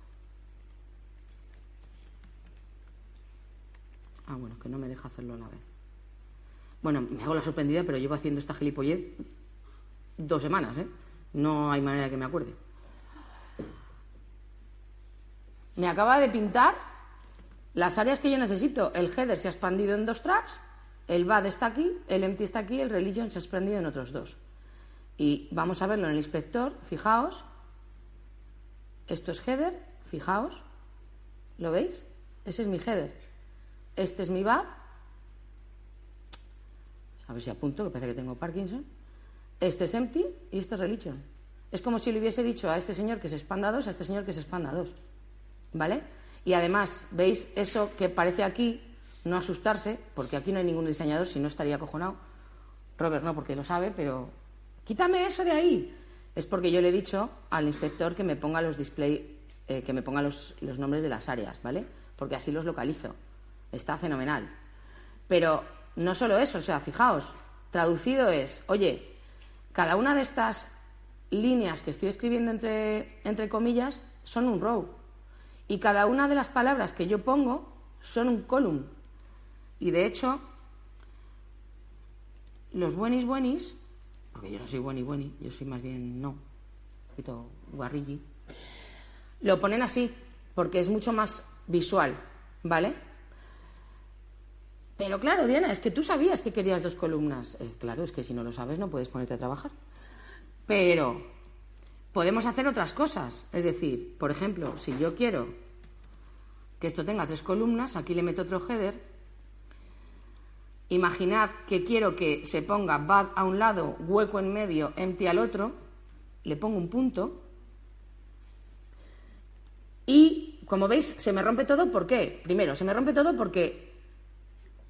Ah, bueno, que no me deja hacerlo a la vez. Bueno, me hago la sorprendida, pero llevo haciendo esta gilipollez dos semanas, ¿eh? No hay manera que me acuerde. Me acaba de pintar las áreas que yo necesito. El header se ha expandido en dos tracks, el bad está aquí, el empty está aquí, el religion se ha expandido en otros dos. Y vamos a verlo en el inspector, fijaos. Esto es header, fijaos. ¿Lo veis? Ese es mi header. Este es mi bad. A ver si apunto, que parece que tengo Parkinson. Este es empty y este es religion. Es como si le hubiese dicho a este señor que se expanda dos, a este señor que se expanda dos. ¿Vale? Y además, ¿veis eso que parece aquí? No asustarse, porque aquí no hay ningún diseñador, si no estaría acojonado. Robert no, porque lo sabe, pero quítame eso de ahí. Es porque yo le he dicho al inspector que me ponga los display, eh, que me ponga los, los nombres de las áreas, ¿vale? Porque así los localizo. Está fenomenal. Pero no solo eso, o sea, fijaos, traducido es, oye, cada una de estas líneas que estoy escribiendo entre, entre comillas son un row. Y cada una de las palabras que yo pongo son un column. Y de hecho, los buenis buenis, porque yo no soy bueni bueni, yo soy más bien no, un poquito guarrilli, lo ponen así, porque es mucho más visual, ¿vale? Pero claro, Diana, es que tú sabías que querías dos columnas. Eh, claro, es que si no lo sabes no puedes ponerte a trabajar. Pero podemos hacer otras cosas. Es decir, por ejemplo, si yo quiero que esto tenga tres columnas, aquí le meto otro header. Imaginad que quiero que se ponga bad a un lado, hueco en medio, empty al otro. Le pongo un punto. Y, como veis, se me rompe todo. ¿Por qué? Primero, se me rompe todo porque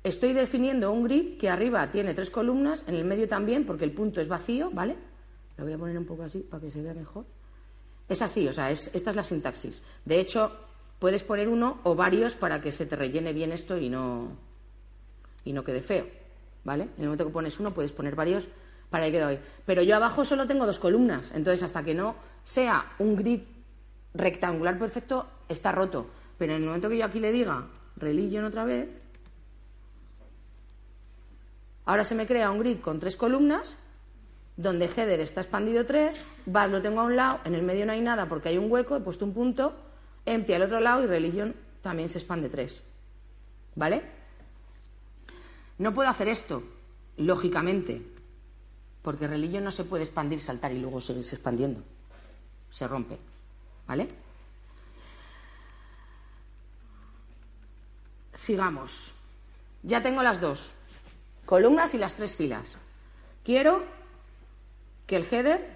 estoy definiendo un grid que arriba tiene tres columnas, en el medio también, porque el punto es vacío, ¿vale? Lo voy a poner un poco así para que se vea mejor. Es así, o sea, esta es la sintaxis. De hecho, puedes poner uno o varios para que se te rellene bien esto y no, y no quede feo, ¿vale? En el momento que pones uno, puedes poner varios para que quede hoy. Pero yo abajo solo tengo dos columnas, entonces hasta que no sea un grid rectangular perfecto, está roto. Pero en el momento que yo aquí le diga religion otra vez, ahora se me crea un grid con tres columnas donde header está expandido 3, bad lo tengo a un lado, en el medio no hay nada porque hay un hueco, he puesto un punto, empty al otro lado y religion también se expande 3. ¿Vale? No puedo hacer esto, lógicamente, porque religion no se puede expandir, saltar y luego seguirse expandiendo. Se rompe. ¿Vale? Sigamos. Ya tengo las dos columnas y las tres filas. Quiero que el header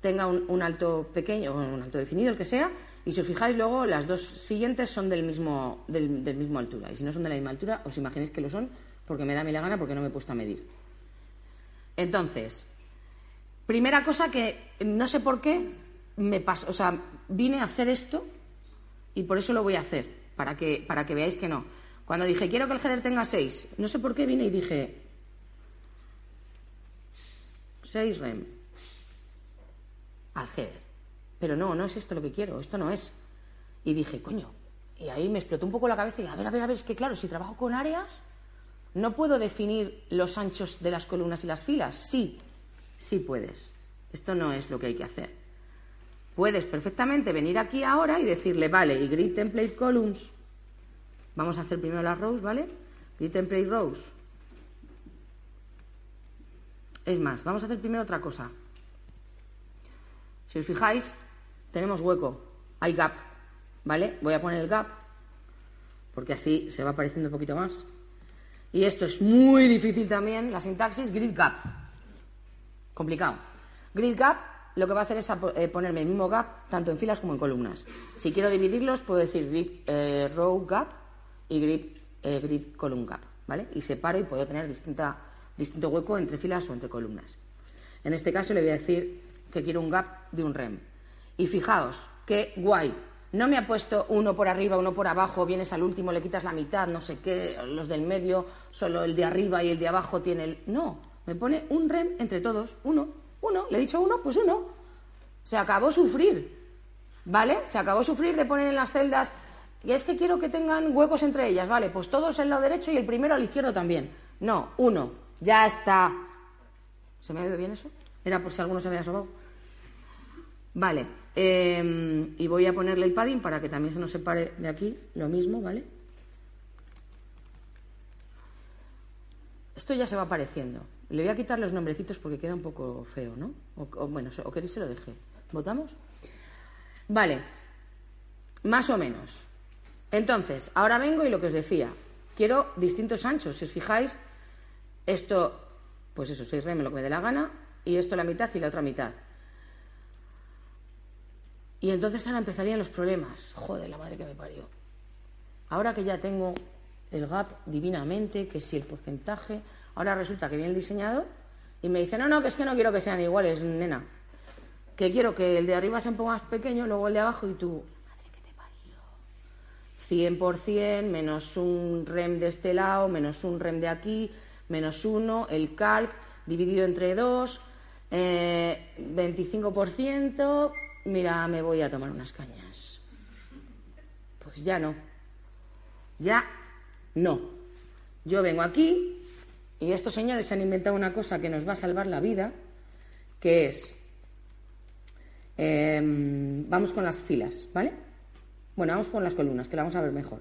tenga un, alto pequeño un alto definido, el que sea, y si os fijáis luego las dos siguientes son del mismo, del, mismo altura. Y si no son de la misma altura, os imaginéis que lo son porque me da mi la gana porque no me he puesto a medir. Entonces, primera cosa que no sé por qué me pasa, o sea, vine a hacer esto y por eso lo voy a hacer, para que, para que veáis que no. Cuando dije quiero que el header tenga 6, no sé por qué vine y dije 6 rem al header. Pero no, no es esto lo que quiero, esto no es. Y dije, coño, y ahí me explotó un poco la cabeza y a ver, a ver, a ver, es que claro, si trabajo con áreas, no puedo definir los anchos de las columnas y las filas. Sí, sí puedes. Esto no es lo que hay que hacer. Puedes perfectamente venir aquí ahora y decirle, vale, y grid template columns. Vamos a hacer primero las rows, ¿vale? Grid template rows. Es más, vamos a hacer primero otra cosa. Si os fijáis, tenemos hueco, hay gap, ¿vale? Voy a poner el gap, porque así se va apareciendo un poquito más. Y esto es muy difícil también, la sintaxis grid gap. Complicado. Grid gap lo que va a hacer es eh, ponerme el mismo gap tanto en filas como en columnas. Si quiero dividirlos, puedo decir grid eh, row gap y grid, eh, grid column gap, ¿vale? Y separo y puedo tener distinta, distinto hueco entre filas o entre columnas. En este caso le voy a decir que quiero un gap de un rem. Y fijaos, qué guay. No me ha puesto uno por arriba, uno por abajo, vienes al último, le quitas la mitad, no sé qué, los del medio, solo el de arriba y el de abajo tiene el... No, me pone un rem entre todos, uno, uno, le he dicho uno, pues uno. Se acabó sufrir, ¿vale? Se acabó sufrir de poner en las celdas, y es que quiero que tengan huecos entre ellas, ¿vale? Pues todos el lado derecho y el primero al izquierdo también. No, uno, ya está. ¿Se me ha oído bien eso? Era por si alguno se había asomado. Vale. Em, y voy a ponerle el padding para que también se nos separe de aquí. Lo mismo, ¿vale? Esto ya se va apareciendo. Le voy a quitar los nombrecitos porque queda un poco feo, ¿no? O, bueno, o queréis se lo deje. ¿Votamos? Vale. Más o menos. Entonces, ahora vengo y lo que os decía. Quiero distintos anchos. Si os fijáis, esto, pues eso, 6 rem, lo que me dé la gana, y esto la mitad y la otra mitad. Y entonces ahora empezarían los problemas. Joder, la madre que me parió. Ahora que ya tengo el gap divinamente, que si el porcentaje, ahora resulta que viene el diseñador y me dice, no, no, que es que no quiero que sean iguales, nena. Que quiero que el de arriba sea un poco más pequeño, luego el de abajo y tú, madre que te parió. 100% menos un rem de este lado, menos un rem de aquí, menos uno, el calc dividido entre dos, eh, 25%, mira, me voy a tomar unas cañas. Pues ya no. Ya no. Yo vengo aquí y estos señores han inventado una cosa que nos va a salvar la vida, que es, eh, vamos con las filas, ¿vale? Bueno, vamos con las columnas, que la vamos a ver mejor.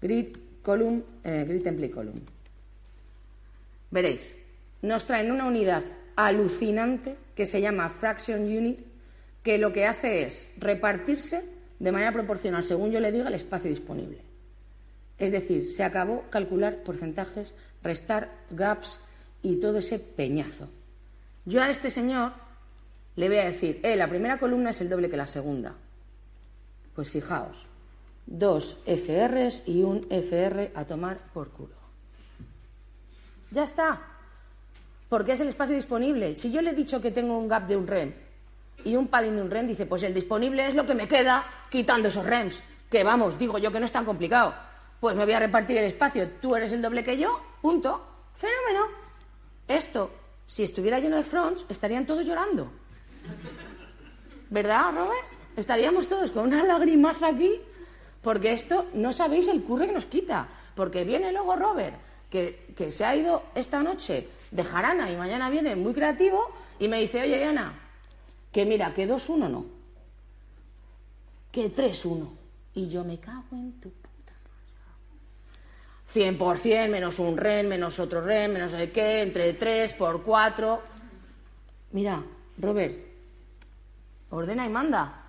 Grid, column, eh, grid template column. Veréis, nos traen una unidad alucinante que se llama fraction unit, que lo que hace es repartirse de manera proporcional, según yo le diga, el espacio disponible. Es decir, se acabó calcular porcentajes, restar gaps y todo ese peñazo. Yo a este señor le voy a decir, eh, la primera columna es el doble que la segunda. Pues fijaos, dos FRs y un FR a tomar por culo. Ya está. Porque es el espacio disponible. Si yo le he dicho que tengo un gap de un REM y un padding de un REM, dice, pues el disponible es lo que me queda quitando esos REMs. Que vamos, digo yo que no es tan complicado. Pues me voy a repartir el espacio. Tú eres el doble que yo, punto. Fenómeno. Esto, si estuviera lleno de fronts, estarían todos llorando. ¿Verdad, Robert? Estaríamos todos con una lagrimaza aquí, porque esto no sabéis el curre que nos quita. Porque viene luego Robert, que, que se ha ido esta noche de jarana y mañana viene muy creativo, y me dice, oye, Diana, que mira, que 2-1 no, que 3-1. Y yo me cago en tu puta 100% menos un REN, menos otro REN, menos el qué, entre 3 por 4. Mira, Robert, ordena y manda.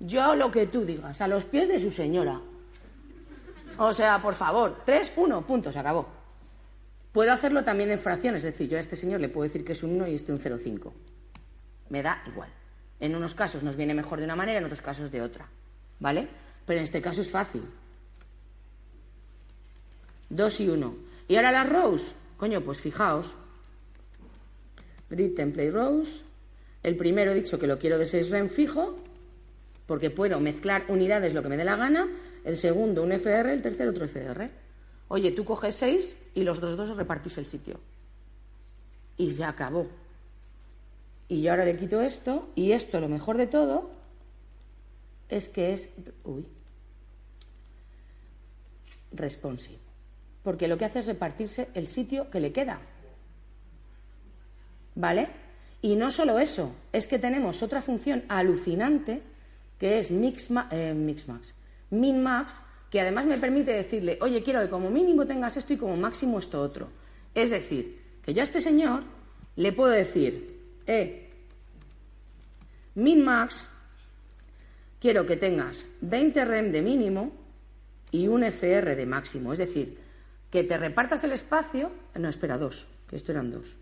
Yo lo que tú digas, a los pies de su señora. O sea, por favor, 3, 1, punto, se acabó. Puedo hacerlo también en fracciones, es decir, yo a este señor le puedo decir que es un 1 y este un 0,5. Me da igual. En unos casos nos viene mejor de una manera, en otros casos de otra. ¿Vale? Pero en este caso es fácil. 2 y 1. Y ahora las rows. Coño, pues fijaos. Grid template rows. El primero he dicho que lo quiero de 6 rem fijo, porque puedo mezclar unidades lo que me dé la gana. El segundo un FR, el tercero otro FR. Oye, tú coges 6 y los dos dos repartís el sitio. Y ya acabó. Y yo ahora le quito esto, y esto, lo mejor de todo, es que es. Uy. Responsive porque lo que hace es repartirse el sitio que le queda. ¿Vale? Y no solo eso, es que tenemos otra función alucinante que es mix, eh, mixmax, minmax, que además me permite decirle, oye, quiero que como mínimo tengas esto y como máximo esto otro. Es decir, que yo a este señor le puedo decir, eh, minmax, quiero que tengas 20 rem de mínimo y un FR de máximo. Es decir, que te repartas el espacio, no, espera, dos, que esto eran dos,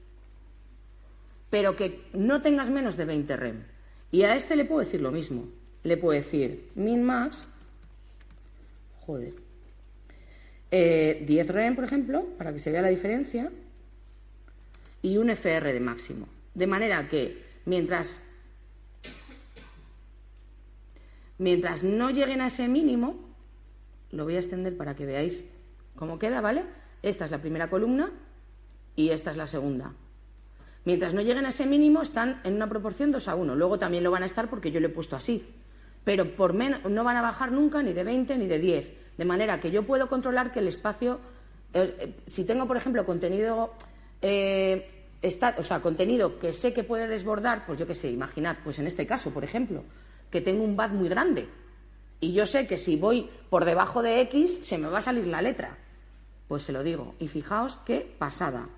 pero que no tengas menos de 20 rem. Y a este le puedo decir lo mismo. Le puedo decir min max, joder, eh, 10 rem, por ejemplo, para que se vea la diferencia, y un FR de máximo. De manera que mientras, mientras no lleguen a ese mínimo, lo voy a extender para que veáis ¿Cómo queda, ¿vale? Esta es la primera columna y esta es la segunda. Mientras no lleguen a ese mínimo, están en una proporción 2 a 1. Luego también lo van a estar porque yo lo he puesto así. Pero por menos, no van a bajar nunca ni de 20 ni de 10. De manera que yo puedo controlar que el espacio. Eh, si tengo, por ejemplo, contenido eh, está, o sea, contenido que sé que puede desbordar, pues yo qué sé, imaginad, pues en este caso, por ejemplo, que tengo un BAT muy grande y yo sé que si voy por debajo de X se me va a salir la letra. Pues se lo digo. Y fijaos qué pasada.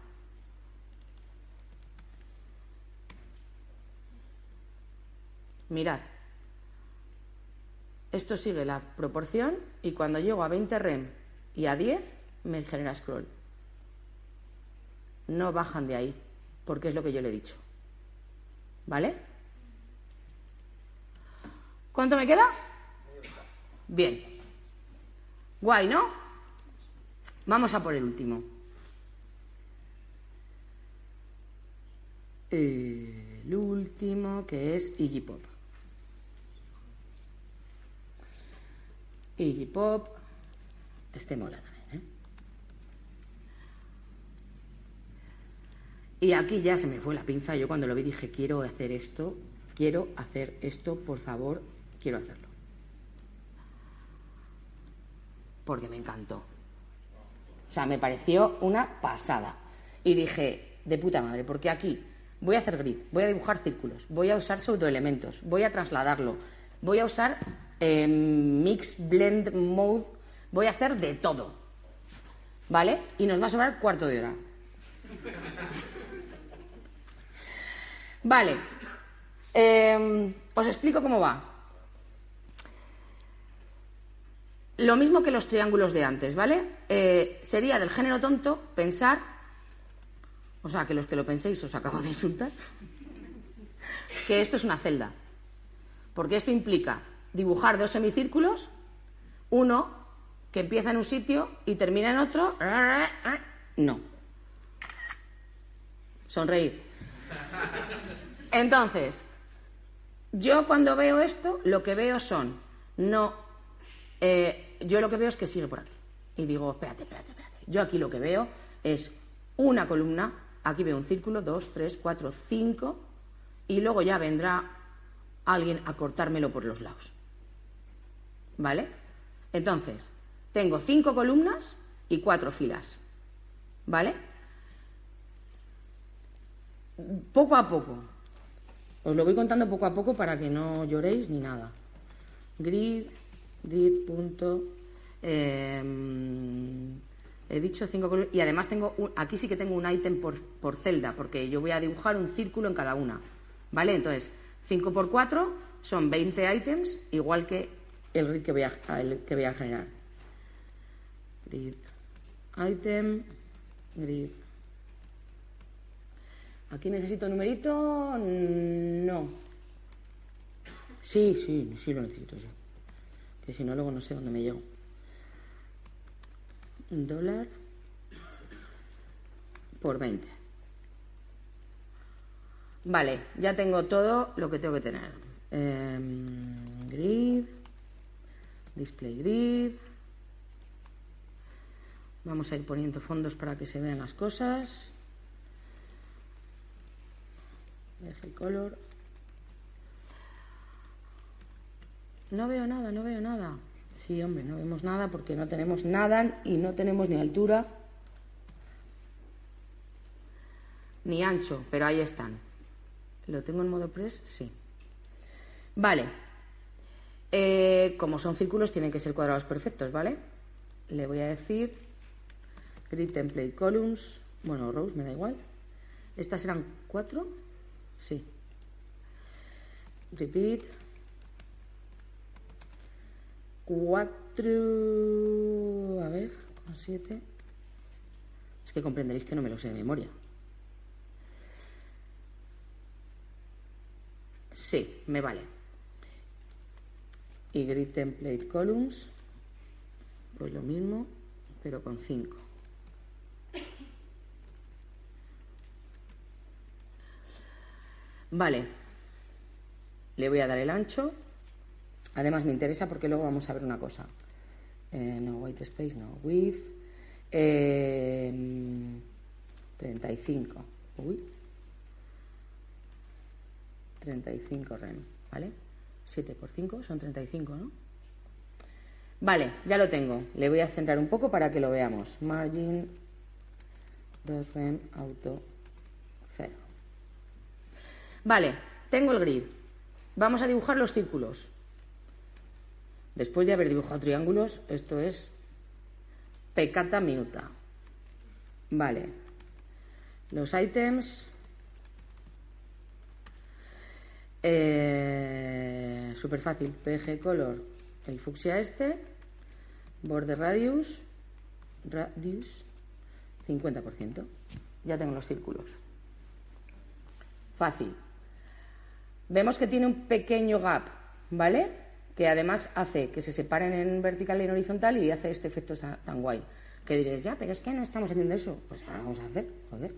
Mirad. Esto sigue la proporción y cuando llego a 20 rem y a 10 me genera scroll. No bajan de ahí, porque es lo que yo le he dicho. ¿Vale? ¿Cuánto me queda? Bien. Guay, ¿no? Vamos a por el último. El último que es Iggy Pop. Iggy Pop. Este mola también, ¿eh? Y aquí ya se me fue la pinza. Yo cuando lo vi dije, quiero hacer esto, quiero hacer esto, por favor, quiero hacerlo. Porque me encantó. O sea, me pareció una pasada. Y dije, de puta madre, porque aquí voy a hacer grid, voy a dibujar círculos, voy a usar pseudoelementos, voy a trasladarlo, voy a usar eh, mix blend mode, voy a hacer de todo. ¿Vale? Y nos va a sobrar cuarto de hora. Vale. Eh, os explico cómo va. Lo mismo que los triángulos de antes, ¿vale? Eh, sería del género tonto pensar, o sea, que los que lo penséis os acabo de insultar, que esto es una celda. Porque esto implica dibujar dos semicírculos, uno que empieza en un sitio y termina en otro. No. Sonreír. Entonces, yo cuando veo esto, lo que veo son, no, eh, yo lo que veo es que sigue por aquí. Y digo, espérate, espérate, espérate. Yo aquí lo que veo es una columna, aquí veo un círculo, dos, tres, cuatro, cinco, y luego ya vendrá alguien a cortármelo por los lados. ¿Vale? Entonces, tengo cinco columnas y cuatro filas. ¿Vale? Poco a poco. Os lo voy contando poco a poco para que no lloréis ni nada. Grid, grid, punto. em, he dicho cinco columnas. Y además tengo un- aquí sí que tengo un ítem por, por celda, porque yo voy a dibujar un círculo en cada una. ¿Vale? Entonces, 5 por 4 son 20 ítems, igual que el grid que voy a, que voy a generar. Grid, item, grid. ¿Aquí necesito numerito? No. Sí, sí, sí lo necesito yo. Que si no, luego no sé dónde me llego. Un dólar por 20. Vale, ya tengo todo lo que tengo que tener. Em, grid, display grid. Vamos a ir poniendo fondos para que se vean las cosas. Deje color. No veo nada, no veo nada. Sí, hombre, no vemos nada porque no tenemos nada y no tenemos ni altura ni ancho, pero ahí están. ¿Lo tengo en modo press? Sí. Vale. Eh, como son círculos, tienen que ser cuadrados perfectos, ¿vale? Le voy a decir grid template columns. Bueno, rows, me da igual. ¿Estas eran cuatro? Sí. Repeat. Cuatro. A ver, con siete. Es que comprenderéis que no me lo sé de memoria. Sí, me vale. Y grid template columns, pues lo mismo, pero con 5. Vale. Le voy a dar el ancho. Además me interesa porque luego vamos a ver una cosa. Eh, no, white space, no. Width. Eh, 35. Uy. 35 rem, ¿vale? 7 por 5 son 35, ¿no? Vale, ya lo tengo. Le voy a centrar un poco para que lo veamos. Margin 2 rem auto cero. Vale, tengo el grid. Vamos a dibujar los círculos. Después de haber dibujado triángulos, esto es pecata minuta. Vale. Los ítems. Eh, Súper fácil. PG color. El fucsia este. Border radius. Radius. 50%. Ya tengo los círculos. Fácil. Vemos que tiene un pequeño gap, ¿vale? Que además hace que se separen en vertical y en horizontal y hace este efecto tan guay. Que diréis, ya, pero es que no estamos haciendo eso. Pues ahora vamos a hacer, joder.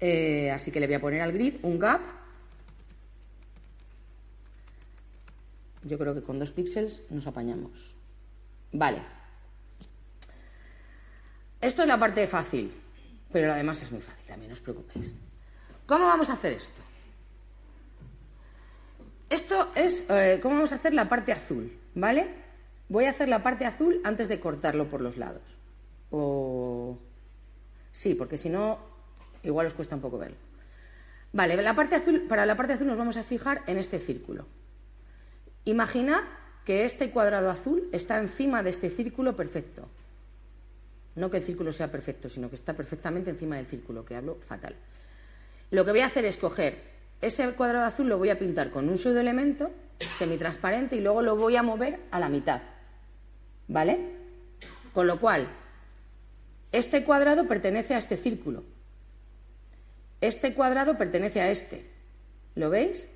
Eh, así que le voy a poner al grid un gap. Yo creo que con dos píxeles nos apañamos. Vale. Esto es la parte fácil, pero además es muy fácil también, no os preocupéis. ¿Cómo vamos a hacer esto? Esto es eh, cómo vamos a hacer la parte azul, ¿vale? Voy a hacer la parte azul antes de cortarlo por los lados. O... Sí, porque si no, igual os cuesta un poco verlo. Vale, la parte azul, para la parte azul nos vamos a fijar en este círculo. Imaginad que este cuadrado azul está encima de este círculo perfecto. No que el círculo sea perfecto, sino que está perfectamente encima del círculo, que hablo fatal. Lo que voy a hacer es coger ese cuadrado azul lo voy a pintar con un pseudoelemento semitransparente y luego lo voy a mover a la mitad. ¿Vale? Con lo cual, este cuadrado pertenece a este círculo. Este cuadrado pertenece a este. ¿Lo veis?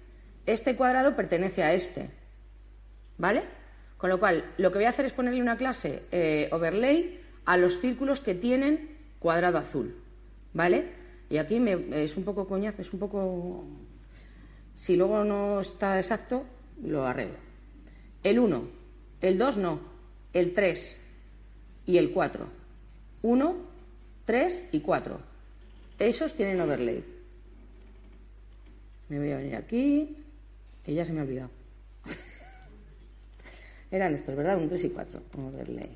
Este cuadrado pertenece a este. ¿Vale? Con lo cual, lo que voy a hacer es ponerle una clase eh, overlay a los círculos que tienen cuadrado azul. ¿Vale? Y aquí es un poco coñazo, es un poco si luego no está exacto, lo arreglo. El 1, el 2 no, el 3 y el 4. 1, 3 y 4. Esos tienen overlay. Me voy a venir aquí, que ya se me ha olvidado. Eran estos, ¿verdad? 1, 3 y 4. Overlay.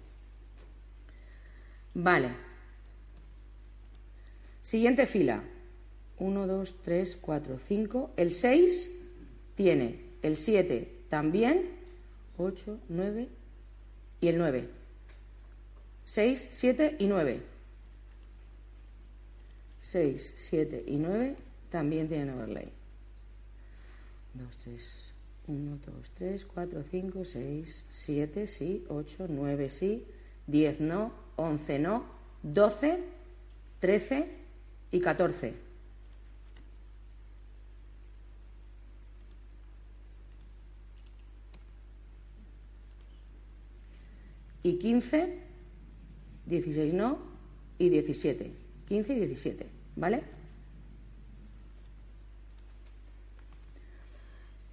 Vale. Siguiente fila. 1, 2, 3, 4, 5. El 6 tiene el 7 también, 8, 9 y el 9. 6, 7 y 9. 6, 7 y 9 también tienen overlay. 2, 3, 1, 2, 3, 4, 5, 6, 7, sí, 8, 9, sí, 10 no, 11 no, 12, 13 y 14. Y 15, 16 no y 17. 15 y 17, ¿vale?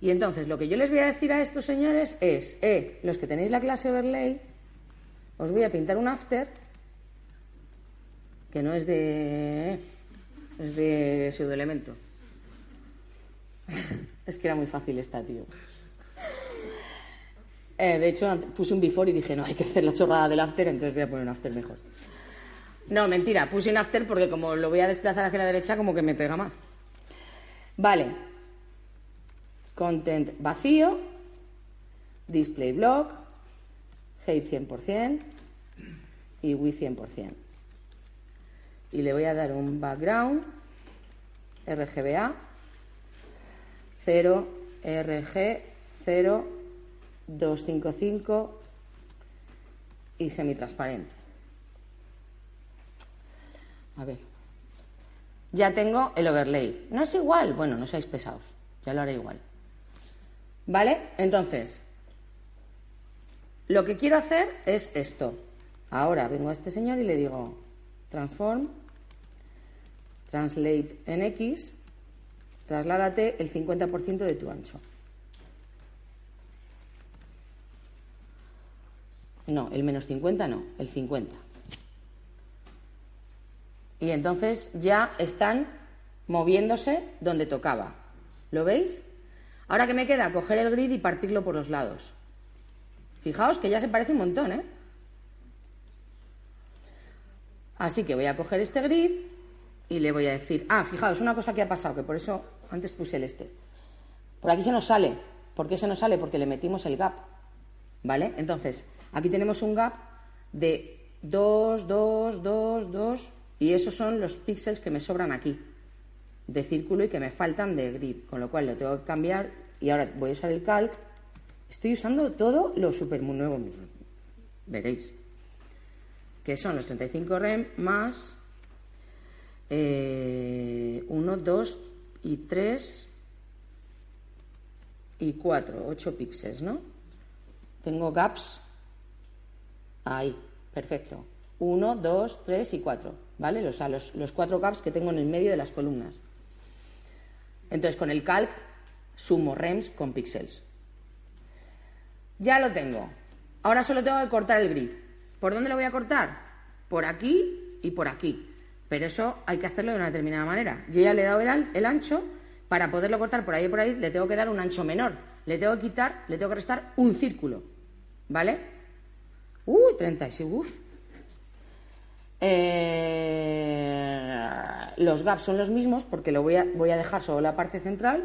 Y entonces lo que yo les voy a decir a estos señores es, eh, los que tenéis la clase overlay, os voy a pintar un after que no es de es de pseudoelemento. es que era muy fácil esta, tío. Eh, de hecho, puse un before y dije, no, hay que hacer la chorrada del after, entonces voy a poner un after mejor. No, mentira, puse un after porque como lo voy a desplazar hacia la derecha, como que me pega más. Vale. Content vacío. Display block. Height 100%. Y width 100%. Y le voy a dar un background. RGBA. 0, RG, 0, 255 y semitransparente. A ver. Ya tengo el overlay. ¿No es igual? Bueno, no seáis pesados. Ya lo haré igual. ¿Vale? Entonces, lo que quiero hacer es esto. Ahora vengo a este señor y le digo transform, translate en X, trasládate el 50% de tu ancho. No, el menos 50 no, el 50. Y entonces ya están moviéndose donde tocaba. ¿Lo veis? Ahora que me queda coger el grid y partirlo por los lados. Fijaos que ya se parece un montón, ¿eh? Así que voy a coger este grid y le voy a decir, ah, fijaos, una cosa que ha pasado, que por eso antes puse el este. Por aquí se nos sale. ¿Por qué se nos sale? Porque le metimos el gap. ¿Vale? Entonces, aquí tenemos un gap de 2, 2, 2, 2, y esos son los píxeles que me sobran aquí, de círculo y que me faltan de grid, con lo cual lo tengo que cambiar y ahora voy a usar el calc. Estoy usando todo lo super nuevo, veréis, que son los 35 rem más 1, eh, 2 y 3 y 4, 8 píxeles, ¿no? Tengo gaps ahí, perfecto. 1, 2, 3 y 4, ¿vale? Los, los, los cuatro gaps que tengo en el medio de las columnas. Entonces, con el calc sumo rems con píxeles. Ya lo tengo. Ahora solo tengo que cortar el grid. ¿Por dónde lo voy a cortar? Por aquí y por aquí. Pero eso hay que hacerlo de una determinada manera. Yo ya le he dado el, ancho, para poderlo cortar por ahí y por ahí le tengo que dar un ancho menor. Le tengo que quitar, le tengo que restar un círculo. ¿Vale? Uy, 36. Uy. Eh, los gaps son los mismos porque lo voy a, voy a dejar solo la parte central.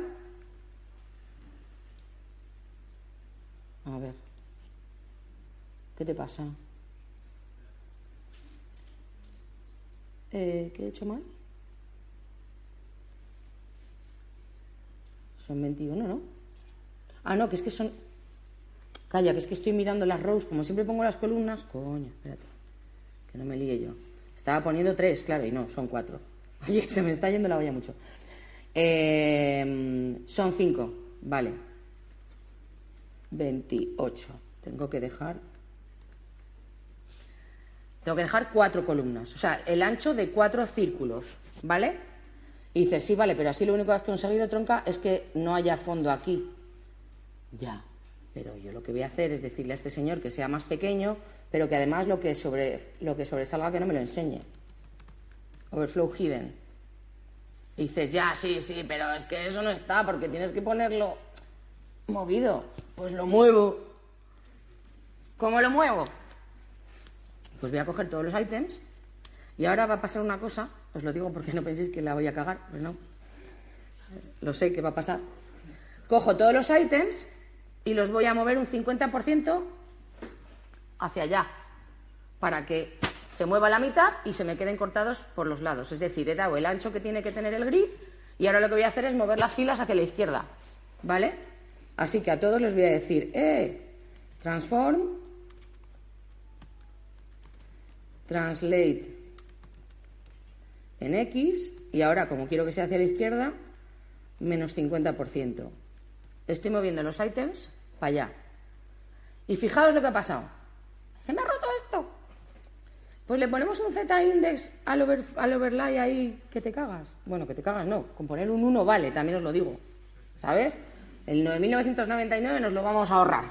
A ver. ¿Qué te pasa? Eh, ¿Qué he hecho mal? Son 21, ¿no? Ah, no, que es que son... Calla, que es que estoy mirando las rows, como siempre pongo las columnas. Coño, espérate, que no me líe yo. Estaba poniendo tres, claro, y no, son cuatro. Oye, se me está yendo la olla mucho. Eh, son cinco, vale. 28. Tengo que dejar tengo que dejar cuatro columnas, o sea, el ancho de cuatro círculos, ¿vale? Y dices, sí, vale, pero así lo único que has conseguido, tronca, es que no haya fondo aquí. Ya, pero yo lo que voy a hacer es decirle a este señor que sea más pequeño, pero que además lo que, sobre, lo que sobresalga que no me lo enseñe. Overflow hidden. Y dices, ya, sí, sí, pero es que eso no está, porque tienes que ponerlo movido. Pues lo muevo. ¿Cómo lo muevo? Pues voy a coger todos los ítems y ahora va a pasar una cosa, os lo digo porque no penséis que la voy a cagar, pues no. Lo sé que va a pasar. Cojo todos los ítems y los voy a mover un 50% hacia allá para que se mueva la mitad y se me queden cortados por los lados. Es decir, he dado el ancho que tiene que tener el grid y ahora lo que voy a hacer es mover las filas hacia la izquierda. ¿Vale? Así que a todos les voy a decir, eh, transform translate en X y ahora, como quiero que sea hacia la izquierda, menos 50%. Estoy moviendo los ítems para allá. Y fijaos lo que ha pasado. Se me ha roto esto. Pues le ponemos un Z-index al, al overlay ahí que te cagas. Bueno, que te cagas no. Con poner un 1 vale, también os lo digo. ¿Sabes? El 9.999 nos lo vamos a ahorrar.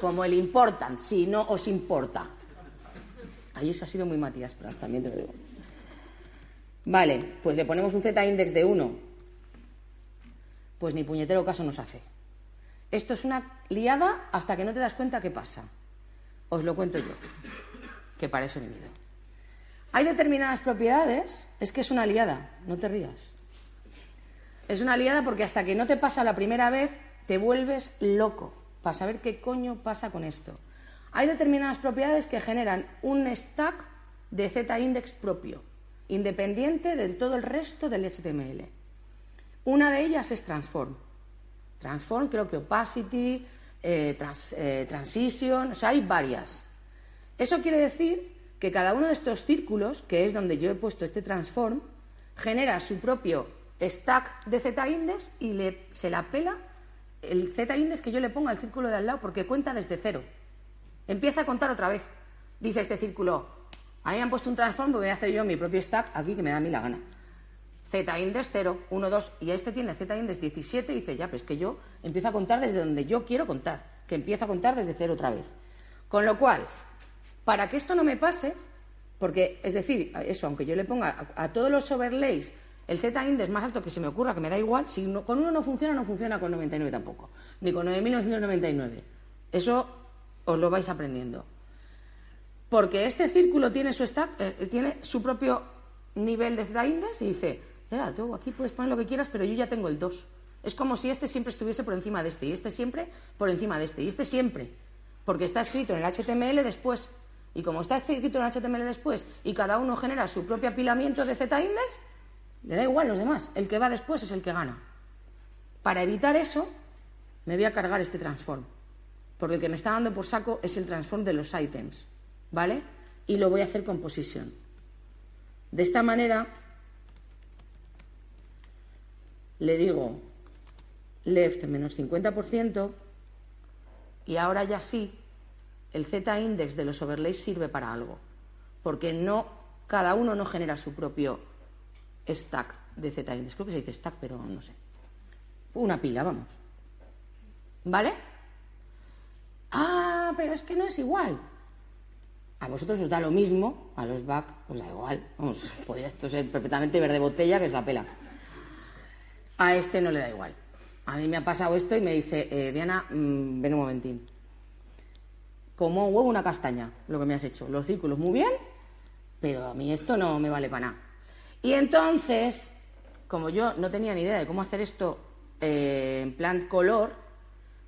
Como el important, si no os importa. Ahí eso ha sido muy Matías también te lo digo. Vale, pues le ponemos un z-index de 1. Pues ni puñetero caso nos hace. Esto es una liada hasta que no te das cuenta qué pasa. Os lo cuento yo, que para eso he venido. Hay determinadas propiedades, es que es una liada, no te rías. Es una liada porque hasta que no te pasa la primera vez, te vuelves loco para saber qué coño pasa con esto. Hay determinadas propiedades que generan un stack de z-index propio, independiente de todo el resto del HTML. Una de ellas es transform. Transform, creo que opacity, eh, eh, transition, o sea, hay varias. Eso quiere decir que cada uno de estos círculos, que es donde yo he puesto este transform, genera su propio stack de z-index y se la pela el z-index que yo le ponga al círculo de al lado porque cuenta desde cero. Empieza a contar otra vez. Dice este círculo, a mí me han puesto un transform, voy a hacer yo mi propio stack aquí que me da a mí la gana. Z-index 0, 1, 2, y este tiene Z-index 17 y dice, ya, pues que yo empiezo a contar desde donde yo quiero contar, que empieza a contar desde cero otra vez. Con lo cual, para que esto no me pase, porque, es decir, eso, aunque yo le ponga a, todos los overlays el Z-index más alto que se me ocurra, que me da igual, si con uno no funciona, no funciona con 99 tampoco, ni con 9.999. Eso os lo vais aprendiendo. Porque este círculo tiene su, stack, eh, tiene su propio nivel de Z-index y dice, tú aquí puedes poner lo que quieras, pero yo ya tengo el 2. Es como si este siempre estuviese por encima de este, y este siempre por encima de este, y este siempre, porque está escrito en el HTML después. Y como está escrito en el HTML después, y cada uno genera su propio apilamiento de Z-index, le da igual los demás. El que va después es el que gana. Para evitar eso, me voy a cargar este transform. Porque el que me está dando por saco es el transform de los items. ¿Vale? Y lo voy a hacer con position. De esta manera, le digo left menos 50% y ahora ya sí, el z-index de los overlays sirve para algo. Porque no, cada uno no genera su propio stack de z-index. Creo que se dice stack, pero no sé. Una pila, vamos. ¿Vale? Ah, pero es que no es igual. A vosotros os da lo mismo, a los back os da igual. Vamos, podría esto ser perfectamente verde botella que es la pela. A este no le da igual. A mí me ha pasado esto y me dice, eh, Diana, mm, ven un momentín. Como un huevo una castaña, lo que me has hecho. Los círculos muy bien, pero a mí esto no me vale para nada. Y entonces, como yo no tenía ni idea de cómo hacer esto eh, en plan color,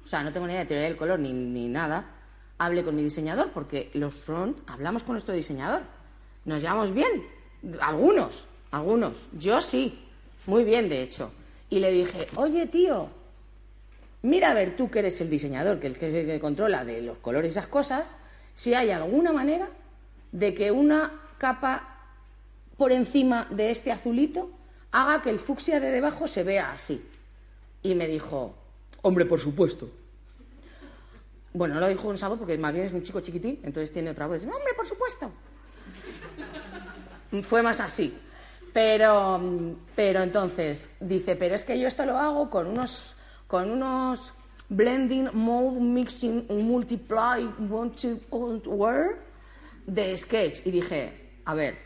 o sea, no tengo ni idea de teoría del color ni, ni nada, hablé con mi diseñador, porque los front hablamos con nuestro diseñador. Nos llevamos bien, algunos, algunos. Yo sí, muy bien, de hecho. Y le dije, oye, tío, mira a ver tú que eres el diseñador, que el que, el que controla de los colores y esas cosas, si hay alguna manera de que una capa por encima de este azulito haga que el fucsia de debajo se vea así. Y me dijo, hombre, por supuesto. Bueno, no lo dijo con sabor porque más bien es un chico chiquitín, entonces tiene otra voz. Hombre, por supuesto. Fue más así. Pero, pero entonces dice, pero es que yo esto lo hago con unos, con unos blending, mode, mixing, multiply, want to, word de sketch. Y dije, a ver,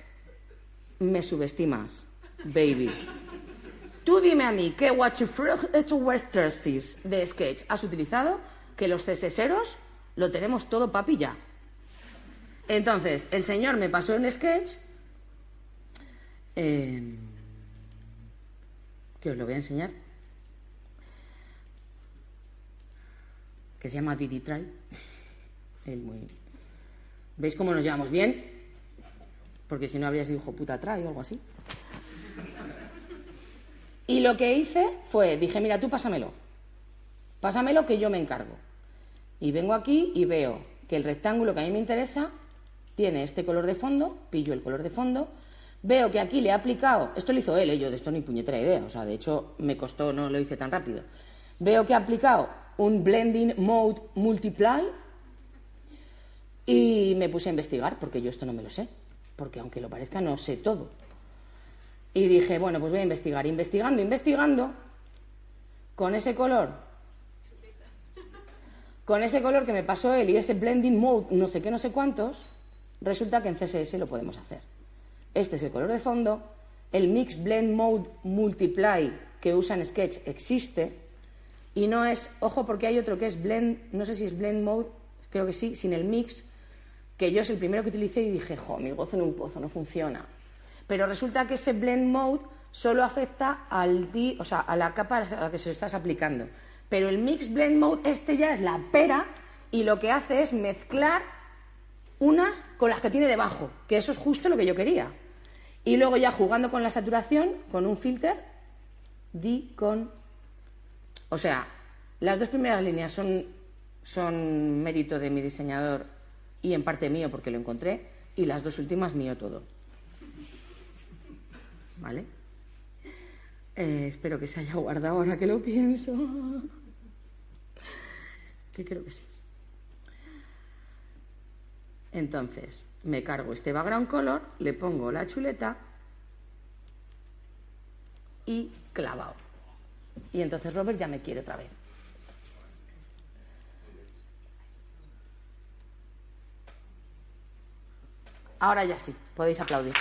me subestimas, baby. Tú dime a mí, ¿qué Watch de sketch has utilizado? Que los CSSeros lo tenemos todo papilla. Entonces, el señor me pasó en sketch eh, que os lo voy a enseñar, que se llama Didi Try. ¿Veis cómo nos llevamos bien? Porque si no habría sido hijo puta Try o algo así. Y lo que hice fue, dije, mira, tú pásamelo. Pásamelo que yo me encargo. Y vengo aquí y veo que el rectángulo que a mí me interesa tiene este color de fondo, pillo el color de fondo, Veo que aquí le ha aplicado, esto lo hizo él, ¿eh? yo de esto ni puñetera idea, o sea, de hecho me costó, no lo hice tan rápido. Veo que ha aplicado un blending mode multiply y me puse a investigar, porque yo esto no me lo sé, porque aunque lo parezca no sé todo. Y dije, bueno, pues voy a investigar. Investigando, investigando, con ese color, con ese color que me pasó él y ese blending mode, no sé qué, no sé cuántos, resulta que en CSS lo podemos hacer. Este es el color de fondo. El Mix Blend Mode Multiply que usa en Sketch existe. Y no es, ojo, porque hay otro que es Blend, no sé si es Blend Mode, creo que sí, sin el mix, que yo es el primero que utilicé y dije, jo, mi gozo en un pozo, no funciona. Pero resulta que ese Blend Mode solo afecta al o sea, a la capa a la que se lo estás aplicando. Pero el Mix Blend Mode, este ya es la pera y lo que hace es mezclar unas con las que tiene debajo, que eso es justo lo que yo quería. Y luego ya jugando con la saturación, con un filter, di con... O sea, las dos primeras líneas son, son mérito de mi diseñador y en parte mío porque lo encontré, y las dos últimas mío todo. ¿Vale? Eh, espero que se haya guardado ahora que lo pienso. Que creo que sí. Entonces, me cargo este background color, le pongo la chuleta y clavado. Y entonces Robert ya me quiere otra vez. Ahora ya sí, podéis aplaudir.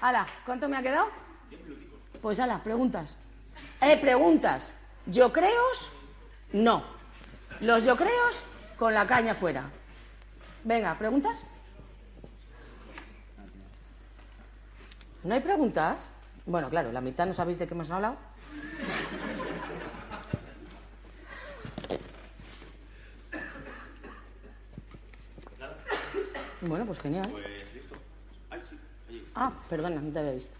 Hala, ¿cuánto me ha quedado? Pues ala, preguntas. Eh, preguntas. ¿Yo creos? No. Los yo creos, con la caña fuera. Venga, ¿preguntas? ¿No hay preguntas? Bueno, claro, la mitad no sabéis de qué hemos hablado. Bueno, pues genial. Ah, perdona, no te había visto.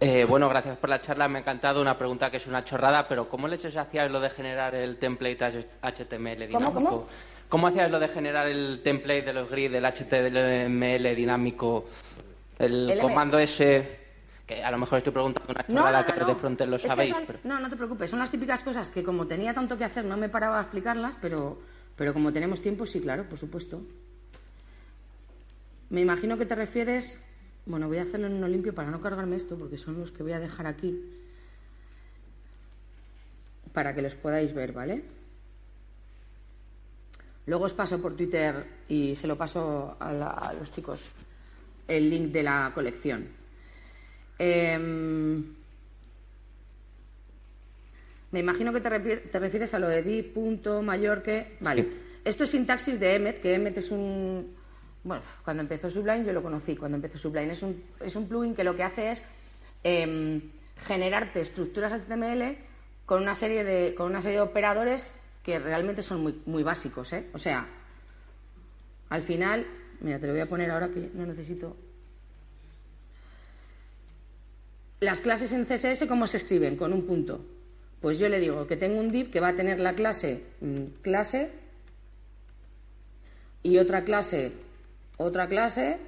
Eh, bueno, gracias por la charla. Me ha encantado una pregunta que es una chorrada, pero ¿cómo le echas hacías lo de generar el template HTML dinámico? ¿Cómo, cómo? hacías lo de generar el template de los grids del HTML dinámico? El LM. comando ese, que a lo mejor estoy preguntando una chorrada que de frontend lo sabéis. son- pero- No, no te preocupes. Son las típicas cosas que como tenía tanto que hacer no me paraba a explicarlas, pero, pero como tenemos tiempo, sí, claro, por supuesto. Me imagino que te refieres... Bueno, voy a hacerlo en uno limpio para no cargarme esto, porque son los que voy a dejar aquí. Para que los podáis ver, ¿vale? Luego os paso por Twitter y se lo paso a, la- a los chicos el link de la colección. Em, me imagino que te, refier- te refieres a lo de. Vale. Sí. Esto es sintaxis de Emmet, que Emmet es un. Bueno, cuando empezó Sublime yo lo conocí. Cuando empezó Sublime es un, es un plugin que lo que hace es em, generarte estructuras HTML con una serie de con una serie de operadores que realmente son muy, muy básicos, ¿eh? O sea, al final, mira, te lo voy a poner ahora que no necesito las clases en CSS, ¿cómo se escriben? Con un punto. Pues yo le digo que tengo un div que va a tener la clase mm, clase y otra clase, otra clase.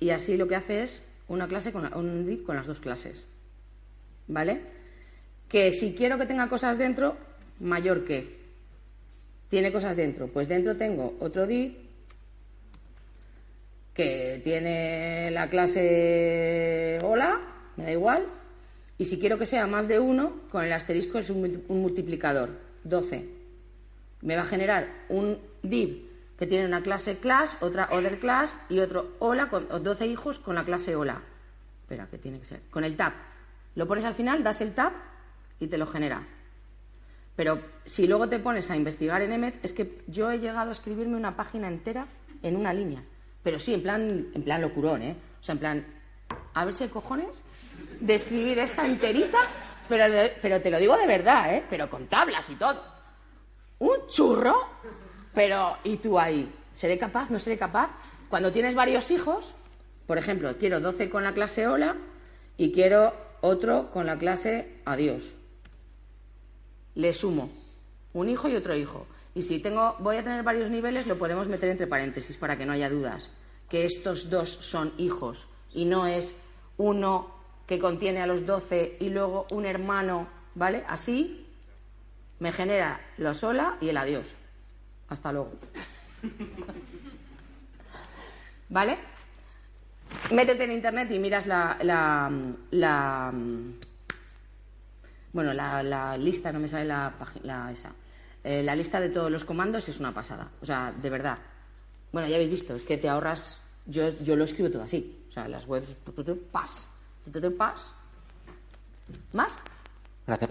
Y así lo que hace es una clase con un div con las dos clases. ¿Vale? Que si quiero que tenga cosas dentro, mayor que. Tiene cosas dentro. Pues dentro tengo otro div que tiene la clase hola, me da igual, y si quiero que sea más de uno, con el asterisco es un multiplicador, 12. Me va a generar un div que tiene una clase class, otra other class y otro hola, con o 12 hijos con la clase hola. Espera, que tiene que ser. Con el tab. Lo pones al final, das el tab y te lo genera. Pero si luego te pones a investigar en Emmet, es que yo he llegado a escribirme una página entera en una línea. Pero sí, en plan, en plan locurón, ¿eh? O sea, en plan, a ver si hay cojones de escribir esta enterita, pero, pero te lo digo de verdad, ¿eh? Pero con tablas y todo. Un churro, pero ¿y tú ahí? ¿Seré capaz? ¿No seré capaz? Cuando tienes varios hijos, por ejemplo, quiero 12 con la clase hola y quiero otro con la clase adiós le sumo un hijo y otro hijo. Y si tengo, voy a tener varios niveles, lo podemos meter entre paréntesis para que no haya dudas. Que estos dos son hijos y no es uno que contiene a los 12 y luego un hermano, ¿vale? Así me genera los hola y el adiós. Hasta luego. ¿Vale? Métete en internet y miras la, la, la bueno, la, la lista, no me sale la página esa. Eh, la lista de todos los comandos es una pasada. O sea, de verdad. Bueno, ya habéis visto, es que te ahorras. Yo, yo lo escribo todo así. O sea, las webs, tu, pas. ¿Más? Gracias.